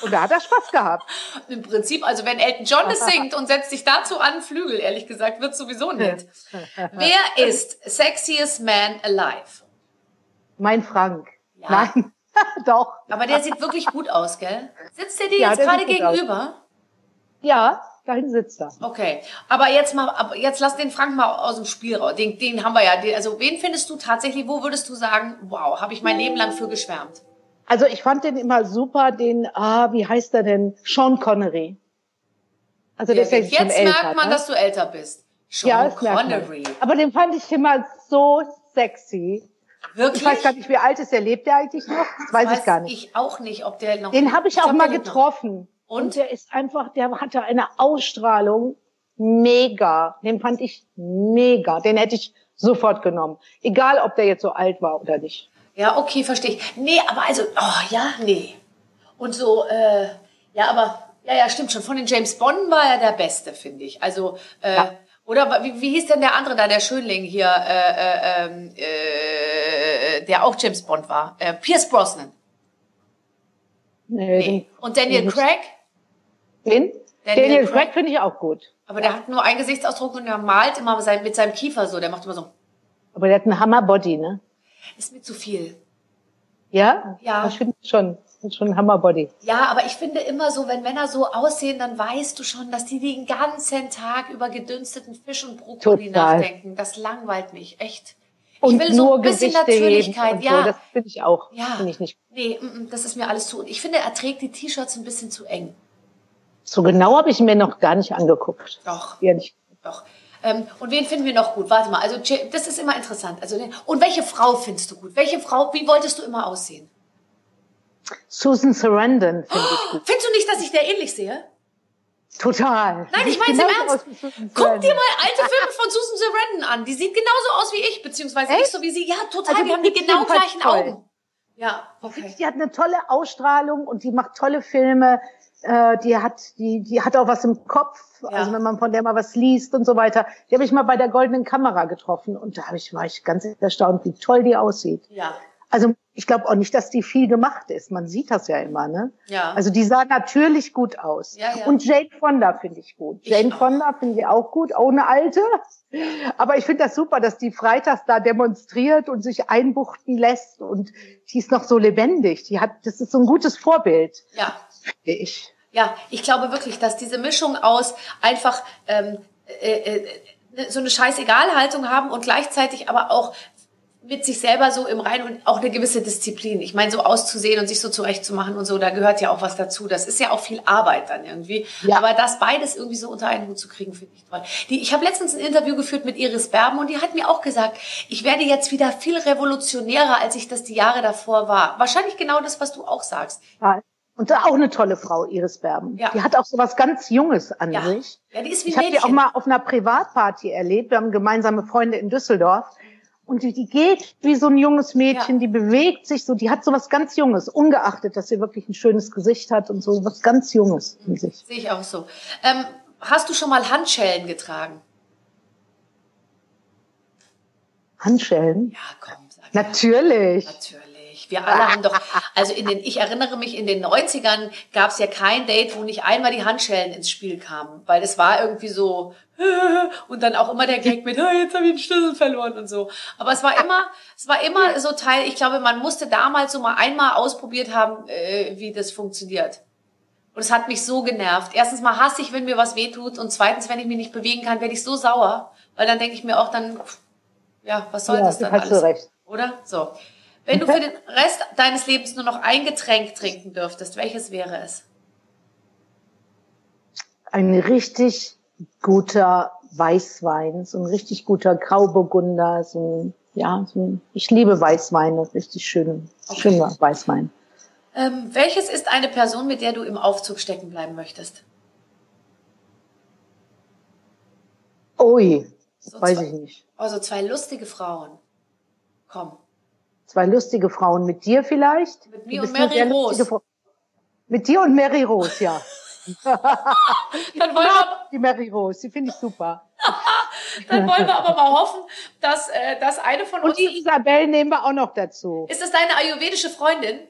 Und da hat er Spaß gehabt. Im Prinzip, also wenn Elton John es singt und setzt sich dazu an Flügel, ehrlich gesagt, wird sowieso nicht. Wer ist sexiest man alive? Mein Frank. Ja. Nein, doch. Aber der sieht wirklich gut aus, gell? Sitzt der dir Ja, jetzt gerade gut aus. gegenüber? Ja, dahin sitzt er. Okay, aber jetzt mal, aber jetzt lass den Frank mal aus dem Spiel raus. Den, den haben wir ja. Den, also wen findest du tatsächlich? Wo würdest du sagen, wow, habe ich mein Leben lang für geschwärmt? Also ich fand den immer super, den, ah, wie heißt er denn? Sean Connery. Also der ist ja jetzt älter, merkt man, ne? dass du älter bist. Sean ja. Connery. Aber den fand ich immer so sexy. Wirklich? Ich weiß gar nicht, wie alt ist der? Lebt der eigentlich noch? Das weiß, ich gar nicht. Ich auch nicht, ob der noch. Den habe ich auch mal getroffen. Und? der ist einfach, der hatte eine Ausstrahlung mega. Den fand ich mega. Den hätte ich sofort genommen. Egal, ob der jetzt so alt war oder nicht. Ja, okay, verstehe ich. Nee, aber also, oh ja, nee. Und so, äh, Ja, aber, ja, ja, stimmt schon. Von den James Bond war er der Beste, finde ich. Also, äh, Ja. oder wie, wie hieß denn der andere da, der Schönling hier, äh, äh, ähm, äh, der auch James Bond war? Äh, Pierce Brosnan. Nee, Nee. Und Daniel. Craig? Den? Daniel Daniel, Craig. Finde ich auch gut. Aber der hat nur einen Gesichtsausdruck und der malt immer mit seinem, mit seinem Kiefer so. Der macht immer so, Aber der hat einen Hammer-Body, ne? ist mir zu viel. Ja? Ja. Ich finde schon. Das ist schon ein Hammer-Body. Ja, aber ich finde immer so, wenn Männer so aussehen, dann weißt du schon, dass die den ganzen Tag über gedünsteten Fisch und Brokkoli Total. nachdenken. Das langweilt mich, echt. Und ich will so ein bisschen Gewichte heben Natürlichkeit, und ja. So. Das finde ich auch. ja. Finde ich nicht. Nee, mm, mm, das ist mir alles zu. Und ich finde, er trägt die T-Shirts ein bisschen zu eng. So genau habe ich mir noch gar nicht angeguckt. Doch. Ehrlich. Doch. Ähm, und wen finden wir noch gut? Warte mal, also das ist immer interessant. Also und welche Frau findest du gut? Welche Frau? Wie wolltest du immer aussehen? Susan Sarandon finde ich gut. Findest du nicht, dass ich der ähnlich sehe? Total. Nein, ich meine es im Ernst. Guck dir mal alte Filme von Susan Sarandon an. Die sieht genauso aus wie ich, beziehungsweise Echt? so wie sie. Ja, total. Also wir haben die die genau gleichen toll. Augen. Ja, okay. Die hat eine tolle Ausstrahlung und die macht tolle Filme. Äh, die hat, die, die hat auch was im Kopf. Also wenn man von der mal was liest und so weiter. Die habe ich mal bei der Goldenen Kamera getroffen und da hab ich, war ich ganz erstaunt, wie toll die aussieht. Ja, Also ich glaube auch nicht, dass die viel gemacht ist. Man sieht das ja immer, ne? Ja. Also die sah natürlich gut aus. Ja, ja. Und Jane Fonda finde ich gut. Ich Jane auch. Fonda finde ich auch gut, auch eine alte. Aber ich finde das super, dass die freitags da demonstriert und sich einbuchten lässt und die ist noch so lebendig. Die hat, das ist so ein gutes Vorbild, ja. Finde ich. Ja, ich glaube wirklich, dass diese Mischung aus einfach ähm, äh, äh, so eine Scheißegalhaltung haben und gleichzeitig aber auch mit sich selber so im Reinen und auch eine gewisse Disziplin. Ich meine, so auszusehen und sich so zurechtzumachen und so, da gehört ja auch was dazu. Das ist ja auch viel Arbeit dann irgendwie. Ja. Aber das beides irgendwie so unter einen Hut zu kriegen, finde ich toll. Die, ich habe letztens ein Interview geführt mit Iris Berben und die hat mir auch gesagt, ich werde jetzt wieder viel revolutionärer, als ich das die Jahre davor war. Wahrscheinlich genau das, was du auch sagst. Ja. Und auch eine tolle Frau, Iris Berben. Ja. Die hat auch so was ganz Junges an Ja, sich. ja die ist wie Ich habe die auch mal auf einer Privatparty erlebt. Wir haben gemeinsame Freunde in Düsseldorf. Und die, die geht wie so ein junges Mädchen, Ja. die bewegt sich so, die hat so was ganz Junges, ungeachtet, dass sie wirklich ein schönes Gesicht hat und so was ganz Junges in sich. Sehe ich auch so. Ähm, hast du schon mal Handschellen getragen? Handschellen? Ja, komm, sag. Natürlich. Natürlich. Wir alle haben doch, also in den, ich erinnere mich, in den 90ern gab es ja kein Date, wo nicht einmal die Handschellen ins Spiel kamen. Weil es war irgendwie so, und dann auch immer der Gag mit, "Ah, jetzt habe ich den Schlüssel verloren und so. Aber es war immer, es war immer so Teil, ich glaube, man musste damals so mal einmal ausprobiert haben, äh, wie das funktioniert. Und es hat mich so genervt. Erstens mal hasse ich, wenn mir was wehtut. Und zweitens, wenn ich mich nicht bewegen kann, werde ich so sauer. Weil dann denke ich mir auch dann, ja, was soll Ja, das dann hast du alles? recht. Oder? So. Wenn du für den Rest deines Lebens nur noch ein Getränk trinken dürftest, welches wäre es? Ein richtig guter Weißwein, so ein richtig guter Grauburgunder, so ein, ja, so ein, ich liebe Weißweine, richtig schön, Okay. schöner Weißwein. Ähm, welches ist eine Person, mit der du im Aufzug stecken bleiben möchtest? Ui, So weiß zwei, ich nicht. Also zwei lustige Frauen. Komm. Zwei lustige Frauen mit dir vielleicht? Mit mir und Mary Rose. Mit dir und Mary Rose, ja. Dann wollen, wir, Die Mary Rose, die finde ich super. dann wollen wir aber mal hoffen, dass, äh, dass eine von uns... Und die Isabel nehmen wir auch noch dazu. Ist das deine ayurvedische Freundin?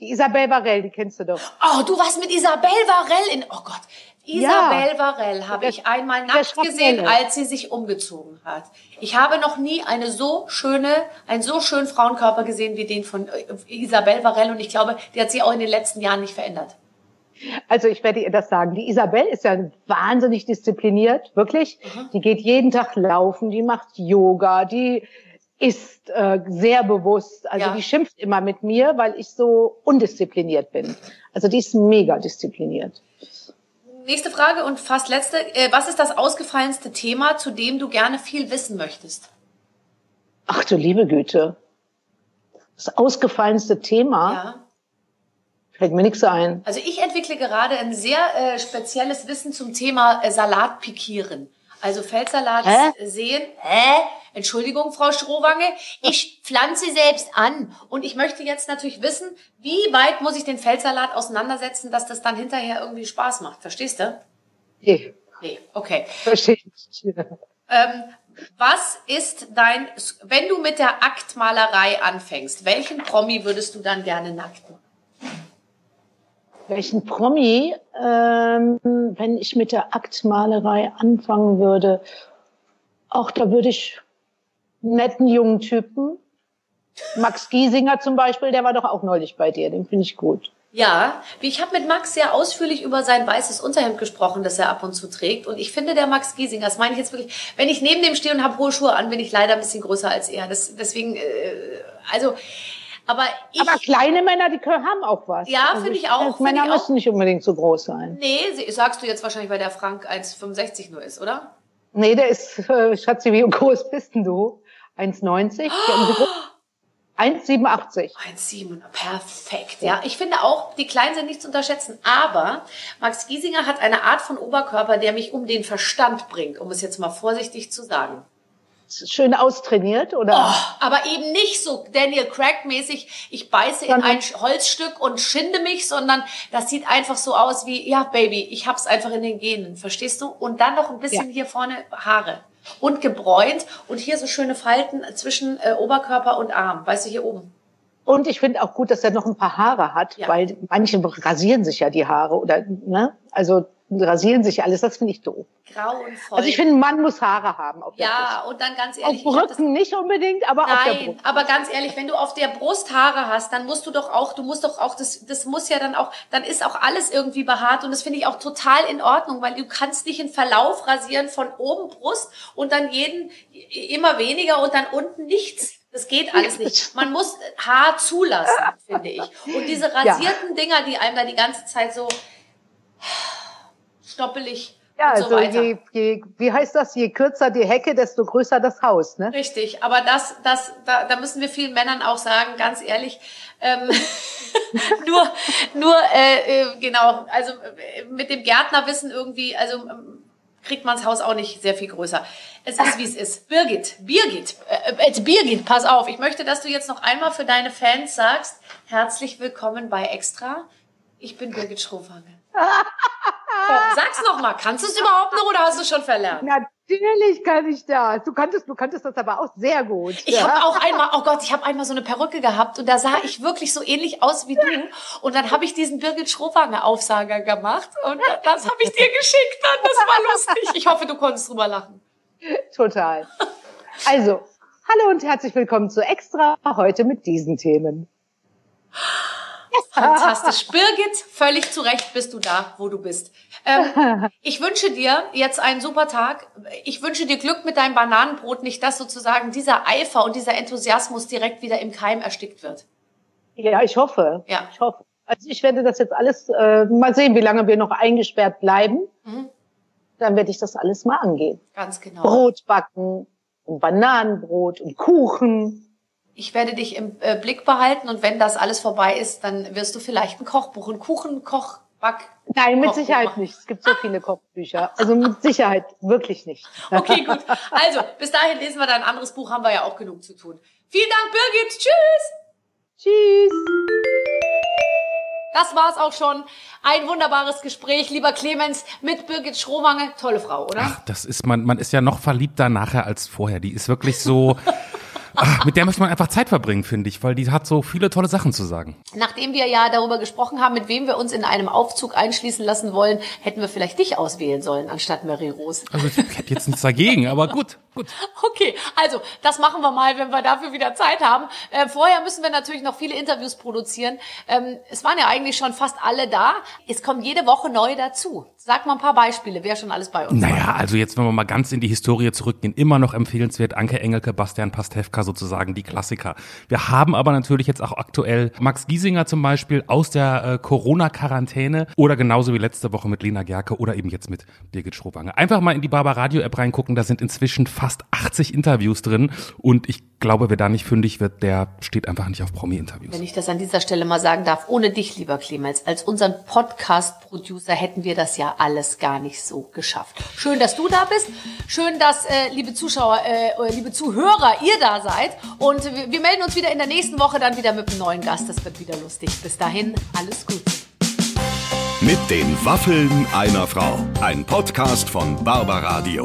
Die Isabel Varell, die kennst du doch. Oh, du warst mit Isabel Varell in... Oh Gott. Isabel Varell habe Der- ich einmal der nackt gesehen, als sie sich umgezogen hat. Ich habe noch nie eine so schöne, einen so schönen Frauenkörper gesehen wie den von äh, Isabel Varell und ich glaube, die hat sich auch in den letzten Jahren nicht verändert. Also ich werde ihr das sagen. Die Isabel ist ja wahnsinnig diszipliniert, wirklich. Mhm. Die geht jeden Tag laufen, die macht Yoga, die ist äh, sehr bewusst. Also Ja. die schimpft immer mit mir, weil ich so undiszipliniert bin. Also die ist mega diszipliniert. Nächste Frage und fast letzte. Äh, Was ist das ausgefallenste Thema, zu dem du gerne viel wissen möchtest? Ach du liebe Güte. Das ausgefallenste Thema, Ja. fällt mir nichts ein. Also ich entwickle gerade ein sehr äh, spezielles Wissen zum Thema äh, Salat pikieren. Also Feldsalat Hä? sehen. Hä? Entschuldigung, Frau Strohwange. Ich pflanze selbst an. Und ich möchte jetzt natürlich wissen, wie weit muss ich den Feldsalat auseinandersetzen, dass das dann hinterher irgendwie Spaß macht. Verstehst du? Nee, Nee, okay. verstehe ich. Ähm, was ist dein, wenn du mit der Aktmalerei anfängst, welchen Promi würdest du dann gerne nackt machen? Welchen Promi, ähm, wenn ich mit der Aktmalerei anfangen würde? Auch da würde ich netten jungen Typen. Max Giesinger zum Beispiel, der war doch auch neulich bei dir, den finde ich gut. Ja, ich habe mit Max sehr ausführlich über sein weißes Unterhemd gesprochen, das er ab und zu trägt. Und ich finde, der Max Giesinger, das meine ich jetzt wirklich, wenn ich neben dem stehe und habe hohe Schuhe an, bin ich leider ein bisschen größer als er. Das, deswegen, äh, also, aber ich... Aber kleine Männer, die können, haben auch was. Also Ja, finde ich auch, finde Männer ich auch. müssen nicht unbedingt so groß sein. nee, sagst du jetzt wahrscheinlich, weil der Frank 1,65 nur ist, oder? Nee, der ist, äh, Schatzi, wie groß bist denn du? 1,90? Oh. 1,87. 1,7, perfekt. Ja, ich finde auch, die Kleinen sind nicht zu unterschätzen. Aber Max Giesinger hat eine Art von Oberkörper, der mich um den Verstand bringt, um es jetzt mal vorsichtig zu sagen. Schön austrainiert, oder? Oh, aber eben nicht so Daniel Craig-mäßig, ich beiße in ein Holzstück und schinde mich, sondern das sieht einfach so aus wie, ja, Baby, ich hab's einfach in den Genen, verstehst du? Und dann noch ein bisschen Ja. hier vorne Haare. Und gebräunt und hier so schöne Falten zwischen äh, Oberkörper und Arm, weißt du, hier oben. Und ich finde auch gut, dass er noch ein paar Haare hat, Ja. weil manche rasieren sich ja die Haare oder, ne? Also rasieren sich alles, das finde ich doof. Grauenvoll. Also ich finde, ein Mann muss Haare haben ja, und dann ganz ehrlich, Auf Rücken nicht unbedingt, aber auf der Nein, Brust. aber ganz ehrlich, wenn du auf der Brust Haare hast, dann musst du doch auch, du musst doch auch, das, das muss ja dann auch, dann ist auch alles irgendwie behaart und das finde ich auch total in Ordnung, weil du kannst nicht in Verlauf rasieren von oben Brust und dann jeden immer weniger und dann unten nichts. Das geht alles nicht. Man muss Haar zulassen, finde ich. Und diese rasierten Dinger, die einem da die ganze Zeit so stoppelig Ja, und so also je, je, wie heißt das? Je kürzer die Hecke, desto größer das Haus, ne? Richtig, aber das, das, da, da müssen wir vielen Männern auch sagen, ganz ehrlich, ähm, nur, nur, äh, äh, genau, also äh, mit dem Gärtnerwissen irgendwie, also ähm, kriegt man's Haus auch nicht sehr viel größer. Es ist, wie es ist. Birgit, Birgit, äh, äh, Birgit, pass auf, ich möchte, dass du jetzt noch einmal für deine Fans sagst, herzlich willkommen bei Extra. Ich bin Birgit Schrofange. Sag's noch mal. Kannst du es überhaupt noch oder hast du schon verlernt? Natürlich kann ich das. Du kanntest, du kanntest das aber auch sehr gut. Ich ja? habe auch einmal, oh Gott, ich habe einmal so eine Perücke gehabt und da sah ich wirklich so ähnlich aus wie du. Und dann habe ich diesen Birgit Schrowanger Aufsager gemacht und das habe ich dir geschickt dann. Das war lustig. Ich hoffe, du konntest drüber lachen. Total. Also, hallo und herzlich willkommen zu Extra, heute mit diesen Themen. Fantastisch. Birgit, völlig zu Recht bist du da, wo du bist. Ähm, ich wünsche dir jetzt einen super Tag. Ich wünsche dir Glück mit deinem Bananenbrot, nicht dass sozusagen dieser Eifer und dieser Enthusiasmus direkt wieder im Keim erstickt wird. Ja, ich hoffe. Ja. Ich hoffe. Also ich werde das jetzt alles, äh, mal sehen, wie lange wir noch eingesperrt bleiben. Mhm. Dann werde ich das alles mal angehen. Ganz genau. Brot backen und Bananenbrot und Kuchen. Ich werde dich im äh, Blick behalten und wenn das alles vorbei ist, dann wirst du vielleicht ein Kochbuch, ein Kuchen, Koch, Back. Nein, mit Kochbuch Sicherheit machen. nicht. Es gibt so viele Kochbücher. Also mit Sicherheit wirklich nicht. Okay, gut. Also, bis dahin lesen wir dann ein anderes Buch, haben wir ja auch genug zu tun. Vielen Dank, Birgit. Tschüss. Tschüss. Das war's auch schon. Ein wunderbares Gespräch, lieber Clemens, mit Birgit Schrowange. Tolle Frau, oder? Ach, das ist man, man ist ja noch verliebter nachher als vorher. Die ist wirklich so, ach, mit der möchte man einfach Zeit verbringen, finde ich, weil die hat so viele tolle Sachen zu sagen. Nachdem wir ja darüber gesprochen haben, mit wem wir uns in einem Aufzug einschließen lassen wollen, hätten wir vielleicht dich auswählen sollen, anstatt Mary Rose. Also ich hätte jetzt nichts dagegen, aber gut, gut. Okay, also das machen wir mal, wenn wir dafür wieder Zeit haben. Äh, vorher müssen wir natürlich noch viele Interviews produzieren. Ähm, es waren ja eigentlich schon fast alle da. Es kommen jede Woche neue dazu. Sag mal ein paar Beispiele, wer schon alles bei uns war. Naja, also jetzt, wenn wir mal ganz in die Historie zurückgehen, immer noch empfehlenswert, Anke Engelke, Bastian Pastewka sozusagen, die Klassiker. Wir haben aber natürlich jetzt auch aktuell Max Giesinger zum Beispiel aus der äh, Corona-Quarantäne oder genauso wie letzte Woche mit Lena Gerke oder eben jetzt mit Birgit Schrowange. Einfach mal in die Barbara Radio App reingucken, da sind inzwischen fast 80 Interviews drin und ich glaube, wer da nicht fündig wird, der steht einfach nicht auf Promi-Interviews. Wenn ich das an dieser Stelle mal sagen darf, ohne dich, lieber Clemens, als unseren Podcast-Producer hätten wir das ja alles gar nicht so geschafft. Schön, dass du da bist. Schön, dass, äh, liebe Zuschauer, äh, liebe Zuhörer, ihr da seid. Und wir, wir melden uns wieder in der nächsten Woche dann wieder mit einem neuen Gast. Das wird wieder lustig. Bis dahin, alles Gute. Mit den Waffeln einer Frau. Ein Podcast von Barbaradio.